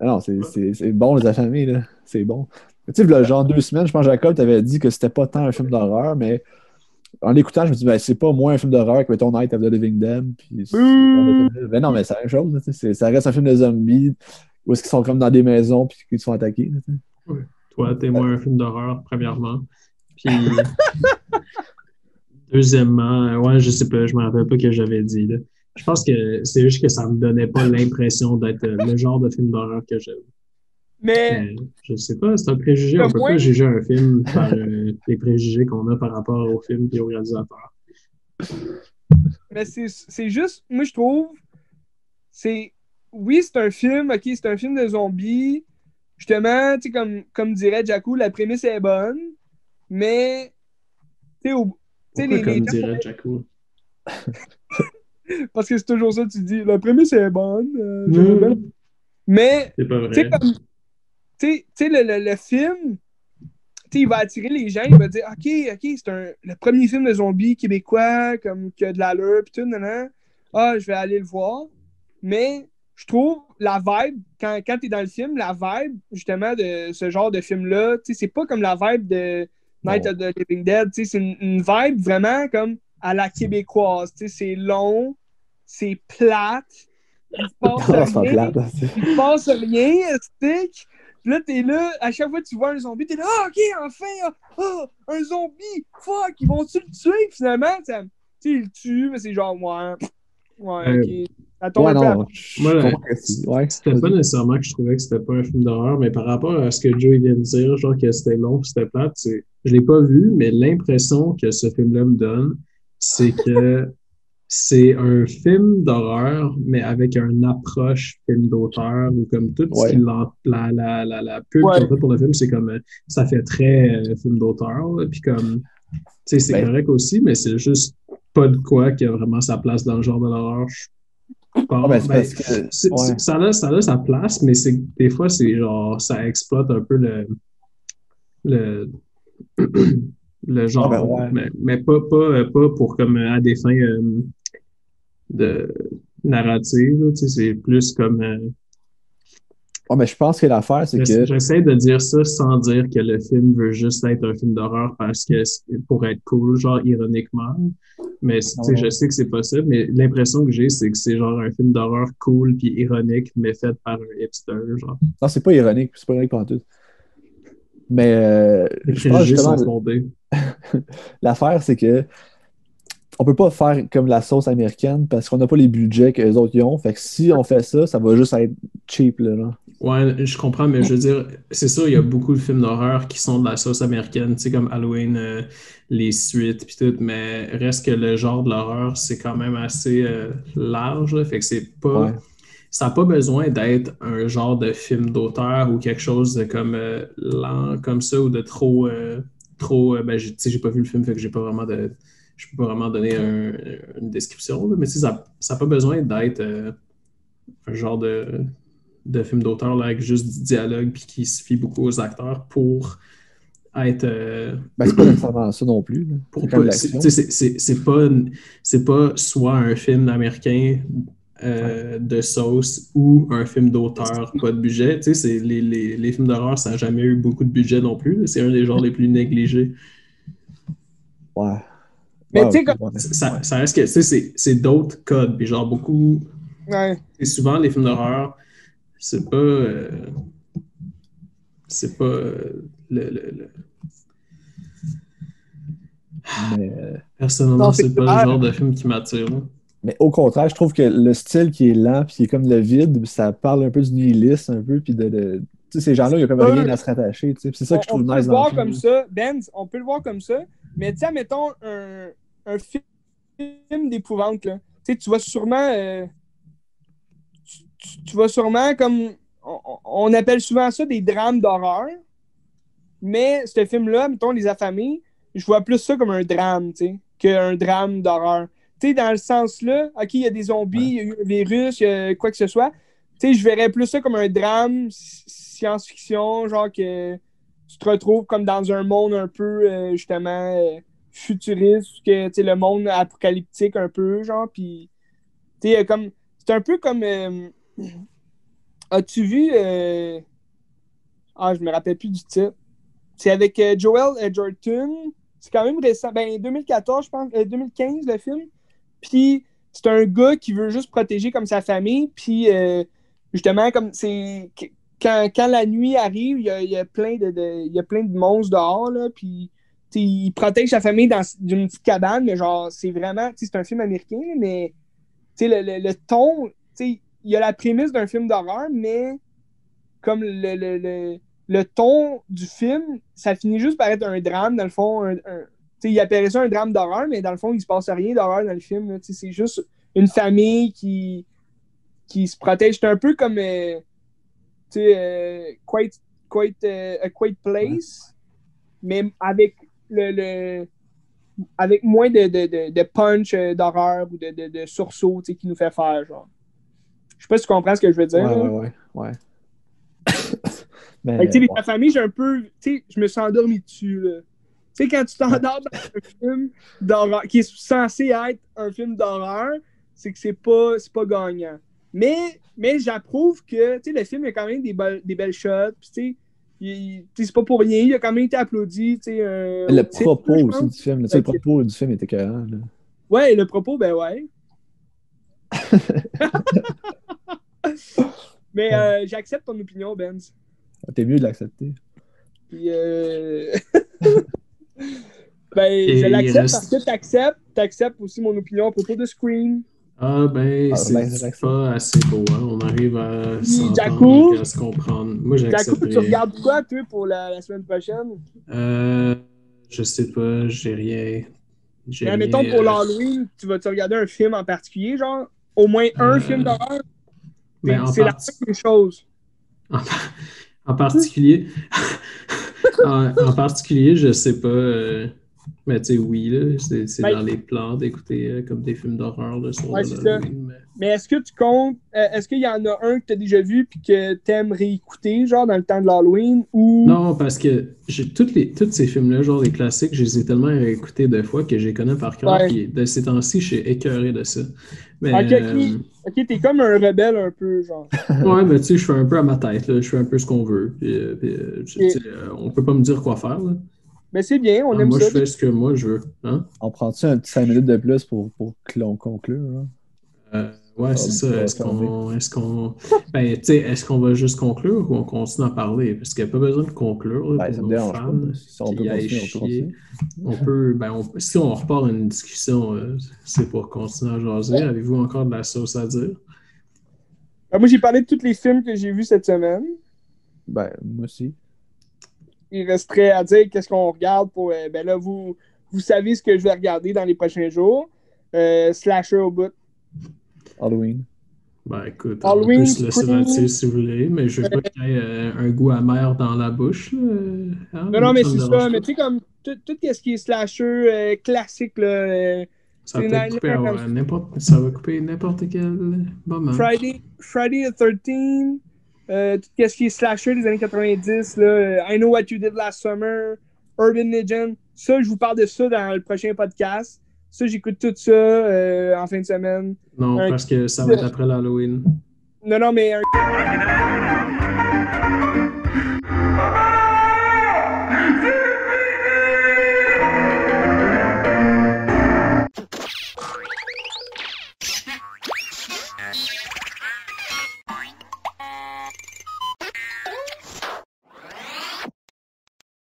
Speaker 2: Ah non, c'est- c'est c'est bon, Les Affamés, là. C'est bon. Tu sais, là, genre deux semaines, je pense que Jacob t'avait dit que c'était pas tant un film d'horreur, mais en l'écoutant, je me dis, ben, c'est pas moins un film d'horreur que mettons Night of the Living Dead. Puis ben non, mais c'est la même chose. Ça reste un film de zombies où est-ce qu'ils sont comme dans des maisons puis qu'ils se font attaquer. là, tu sais.
Speaker 3: Toi, t'es moins un film d'horreur, premièrement. Puis, deuxièmement, euh, ouais, je sais pas, je me rappelle pas que j'avais dit. là. Je pense que c'est juste que ça me donnait pas l'impression d'être euh, le genre de film d'horreur que j'aime.
Speaker 1: Mais
Speaker 3: Mais Je sais pas, c'est un préjugé.
Speaker 1: Le
Speaker 3: On peut
Speaker 1: point-
Speaker 3: pas juger un film par euh, les préjugés qu'on a par rapport au film et au réalisateur.
Speaker 1: Mais c'est c'est juste, moi je trouve, c'est. Oui, c'est un film, ok, c'est un film de zombies. Justement, tu sais, comme, comme dirait Jacou, la prémisse est bonne, mais. Tu sais, les, les
Speaker 3: comme
Speaker 1: gens-
Speaker 3: dirait?
Speaker 1: Parce que c'est toujours ça, tu dis, la prémisse est bonne. euh,
Speaker 3: Mm.
Speaker 1: bien- Mais, tu sais, comme. Tu sais- le, le, le film, tu il va attirer les gens, il va dire, ok, ok, c'est un- le premier film de zombies québécois, comme qui a de l'allure, pis tout, nan, nan. Ah, je vais aller le voir. Mais je trouve la vibe, quand, quand tu es dans le film, la vibe, justement, de ce genre de film-là, tu sais, c'est pas comme la vibe de Night
Speaker 2: Non.
Speaker 1: of the Living Dead, tu sais, c'est une, une vibe vraiment comme à la québécoise, tu sais, c'est long, c'est plate, il se passe rien,
Speaker 2: plate,
Speaker 1: il passe rien, stick. Puis là, t'es là, à chaque fois que tu vois un zombie, t'es là, ah, ok, enfin, ah, ah, un zombie, fuck, ils vont-tu le tuer? Puis finalement, tu sais, ils le tuent, mais c'est genre, ouais, ouais,
Speaker 3: Euh,
Speaker 1: ok.
Speaker 2: Ouais, non, ouais,
Speaker 3: C'était pas nécessairement que je trouvais que c'était pas un film d'horreur, mais par rapport à ce que Joey vient de dire, genre que c'était long c'était plate, c'est... je l'ai pas vu, mais l'impression que ce film-là me donne, c'est que c'est un film d'horreur, mais avec une approche film d'auteur, ou comme tout ce qui la, la, la, la pub
Speaker 1: Ouais.
Speaker 3: fait pour le film, c'est comme, euh, ça fait très euh, film d'auteur, puis comme, tu sais, c'est
Speaker 2: Ben.
Speaker 3: correct aussi, mais c'est juste pas de quoi qui a vraiment sa place dans le genre de l'horreur, je pense.
Speaker 2: Ah, ben,
Speaker 3: Ben,
Speaker 2: que- ouais.
Speaker 3: ça, a, ça a sa place, mais c'est des fois, c'est genre, ça exploite un peu le, le, le genre,
Speaker 2: Ah, ben, ouais.
Speaker 3: mais, mais pas, pas, pas pour comme à des fins euh, de narrative, c'est plus comme. euh,
Speaker 2: Ouais, mais je pense que l'affaire, c'est que.
Speaker 3: J'essaie de dire ça sans dire que le film veut juste être un film d'horreur parce que pour être cool, genre ironiquement. Mais je sais que c'est possible, mais l'impression que j'ai, c'est que c'est genre un film d'horreur cool puis ironique, mais fait par un hipster, genre.
Speaker 2: Non, c'est pas ironique, c'est pas ironique pour tout. Mais euh, je pense justement, l'affaire, c'est que on peut pas faire comme la sauce américaine parce qu'on n'a pas les budgets que les autres y ont. Fait que si on fait ça, ça va juste être cheap, là. là.
Speaker 3: Ouais, je comprends, mais je veux dire, c'est sûr, il y a beaucoup de films d'horreur qui sont de la sauce américaine, tu sais, comme Halloween, euh, les suites, puis tout, mais reste que le genre de l'horreur, c'est quand même assez euh, large, là, fait que c'est pas.
Speaker 2: Ouais.
Speaker 3: Ça n'a pas besoin d'être un genre de film d'auteur ou quelque chose de comme euh, lent comme ça ou de trop. trop ben, tu sais, j'ai pas vu le film, fait que j'ai pas vraiment de. Je peux pas vraiment donner un- une description, là, mais ça n'a pas besoin d'être euh, un genre de, de film d'auteur avec juste du dialogue puis qui se fie beaucoup aux acteurs pour être. euh,
Speaker 2: Ben, c'est pas nécessairement ça non plus. C'est
Speaker 3: pas- pas, soit un film américain euh, de sauce ou un film d'auteur, pas de budget. Tu sais, c'est- les, les, les films d'horreur, ça n'a jamais eu beaucoup de budget non plus. C'est un des genres les plus négligés.
Speaker 2: Ouais.
Speaker 1: Mais
Speaker 2: Ouais,
Speaker 1: tu sais, comme-.
Speaker 3: Ça, ça reste que, tu sais, c'est- c'est d'autres codes. Puis genre, beaucoup,
Speaker 1: Ouais.
Speaker 3: et souvent, les films d'horreur, c'est pas. euh, c'est pas. euh, le, le- le-
Speaker 2: Mais,
Speaker 3: Personnellement,
Speaker 1: Non, c'est
Speaker 3: c'est pas
Speaker 1: clair.
Speaker 3: le genre de film qui m'attire.
Speaker 2: mais au contraire, je trouve que le style qui est lent, puis qui est comme le vide, ça parle un peu du nihilisme, un peu, puis de. de- Tu sais, ces gens-là, il n'y a comme rien à se rattacher. tu sais. C'est ça que je
Speaker 1: on, on
Speaker 2: trouve
Speaker 1: peut
Speaker 2: nice
Speaker 1: le
Speaker 2: dans
Speaker 1: voir
Speaker 2: le
Speaker 1: comme
Speaker 2: film.
Speaker 1: ça, Benz, on peut le voir comme ça, mais tu sais, mettons un, un film d'épouvante, là. Tu sais, tu vas sûrement. euh, tu, tu- tu vas sûrement comme. On, on appelle souvent ça des drames d'horreur, mais ce film-là, mettons, Les Affamés, je vois plus ça comme un drame, tu sais, qu'un drame d'horreur. Tu sais, dans le sens là, OK, il y a des zombies, il y a eu un virus, il y a quoi que ce soit. sais, je verrais plus ça comme un drame science-fiction, genre que tu te retrouves comme dans un monde un peu, euh, justement, euh, futuriste, que, le monde apocalyptique un peu, genre, puis, comme, c'est un peu comme, euh, as-tu vu, ah, je me rappelle plus du titre, c'est avec Joel Edgerton, c'est quand même récent, ben, 2014, je pense, euh, 2015, le film, puis c'est un gars qui veut juste protéger comme sa famille, puis justement, comme c'est. Qu- Quand, la nuit arrive, il y a, plein de, monstres dehors, là, puis il protège sa famille dans d'une petite cabane, mais genre, c'est vraiment. C'est un film américain, mais le, ton, il y a la prémisse d'un film d'horreur, mais comme le, ton du film, ça finit juste par être un drame, dans le fond. Il appellerait ça un drame d'horreur, mais dans le fond, il se passe rien d'horreur dans le film. C'est juste une famille qui, qui se protège. C'est un peu comme euh, tu sais, euh, quite, quite, euh, A Quiet Place, mais avec le, le- avec moins de, de, de, de punch euh, d'horreur ou de, de, de sursaut tu sais, qui nous fait faire. genre. Je sais pas si tu comprends ce que je veux dire.
Speaker 2: Ouais,
Speaker 1: là.
Speaker 2: ouais, ouais. ouais. Mais,
Speaker 1: Fait
Speaker 2: ouais.
Speaker 1: famille, j'ai un peu. Tu sais, je me suis endormi dessus, là. Tu sais, quand tu t'endors dans un film d'horreur, qui est censé être un film d'horreur, c'est que c'est pas, c'est pas gagnant. Mais, mais j'approuve que, tu sais, le film a quand même des, be- des belles shots, puis tu sais, il- tu sais, c'est pas pour rien, il a quand même été applaudi, tu sais. euh,
Speaker 2: Le propos aussi du film. Tu sais, Le
Speaker 1: Ok.
Speaker 2: propos du film était écœurant. là.
Speaker 1: Ouais, le propos, ben ouais. mais euh, j'accepte ton opinion, Benz.
Speaker 2: T'es mieux de l'accepter.
Speaker 1: Puis, euh... ben,
Speaker 3: Et
Speaker 1: je l'accepte
Speaker 3: reste-
Speaker 1: parce que t'acceptes. T'acceptes aussi mon opinion à propos de Scream.
Speaker 3: Ah, ben,
Speaker 2: Ah,
Speaker 3: c'est
Speaker 2: ben, j'accepte.
Speaker 3: pas assez beau, hein. On arrive à s'entendre se comprendre. Moi,
Speaker 1: Jacob, tu regardes quoi, toi, pour la, la semaine prochaine?
Speaker 3: Euh, je sais pas, j'ai rien.
Speaker 1: Mais
Speaker 3: rien,
Speaker 1: mettons, pour
Speaker 3: euh,
Speaker 1: l'Halloween, tu vas-tu regarder un film en particulier, genre? Au moins un
Speaker 3: Euh,
Speaker 1: film d'horreur?
Speaker 3: mais
Speaker 1: C'est la même chose.
Speaker 3: en, par- en particulier, en, en particulier, je sais pas. Mais tu sais, oui, là, c'est
Speaker 1: Ben-
Speaker 3: dans les plans d'écouter euh, comme des films d'horreur
Speaker 1: Ouais,
Speaker 3: de
Speaker 1: c'est
Speaker 3: mais-
Speaker 1: Mais est-ce que tu comptes... euh, est-ce qu'il y en a un que tu as déjà vu puis que t'aimes réécouter, genre, dans le temps de l'Halloween? Ou...
Speaker 3: Non, parce que j'ai toutes les tous ces films-là, genre les classiques, je les ai tellement écoutés deux fois que je les connais par cœur.
Speaker 1: Ouais.
Speaker 3: De ces temps-ci, je suis écœuré de ça. Mais,
Speaker 1: Ok, ok.
Speaker 3: euh,
Speaker 1: Ok, t'es comme un rebelle un peu, genre.
Speaker 3: ouais, mais tu sais, je fais un peu à ma tête, là. je fais un peu ce qu'on veut. Puis, puis, tu on peut pas me dire quoi faire. Là.
Speaker 1: Mais c'est bien, on
Speaker 3: Ah,
Speaker 1: aime
Speaker 3: moi,
Speaker 1: ça.
Speaker 3: je fais ce que moi je veux. Hein?
Speaker 2: On prend-tu un petit 5 minutes de plus pour, pour que l'on conclure? hein?
Speaker 3: Euh, ouais, c'est
Speaker 2: ça
Speaker 3: Est-ce qu'on est-ce qu'on ben, tu sais, est-ce qu'on va juste conclure ou on continue à parler? Parce qu'il n'y a pas besoin de conclure là,
Speaker 2: Ben,
Speaker 3: pour nos
Speaker 2: dérange
Speaker 3: fans.
Speaker 2: pas. Si on peut
Speaker 3: qui aillent
Speaker 2: continuer, on peut
Speaker 3: chier.
Speaker 2: continuer.
Speaker 3: On peut, ben, on- si on repart une discussion, euh, c'est pour continuer à jaser. Avez-vous encore de la sauce à dire?
Speaker 1: Euh, moi, j'ai parlé de tous les films que j'ai vus cette semaine.
Speaker 2: Ben, moi aussi.
Speaker 1: Il resterait à dire qu'est-ce qu'on regarde pour. euh, ben là, vous, vous savez ce que je vais regarder dans les prochains jours. Euh, slasher au bout.
Speaker 2: Halloween.
Speaker 3: Ben écoute,
Speaker 1: Halloween,
Speaker 3: on peut se laisser là-dessus si vous voulez, mais je veux pas qu'il y ait euh, un goût amer dans la bouche. là. Hein?
Speaker 1: Non, non, mais c'est ça.
Speaker 3: pas.
Speaker 1: Mais tu sais, comme tout, tout ce qui est slasher euh, classique, là. euh,
Speaker 3: Ça, peut ça va couper n'importe quel moment.
Speaker 1: Friday, Friday the 13th, euh, tout ce qui est slasher des années 90, là, euh, I Know What You Did Last Summer, Urban Legend. Ça, je vous parle de ça dans le prochain podcast. Ça, j'écoute tout ça euh, en fin de semaine.
Speaker 3: Non,
Speaker 1: Un-
Speaker 3: parce que ça va être après l'Halloween.
Speaker 1: Non, non, mais un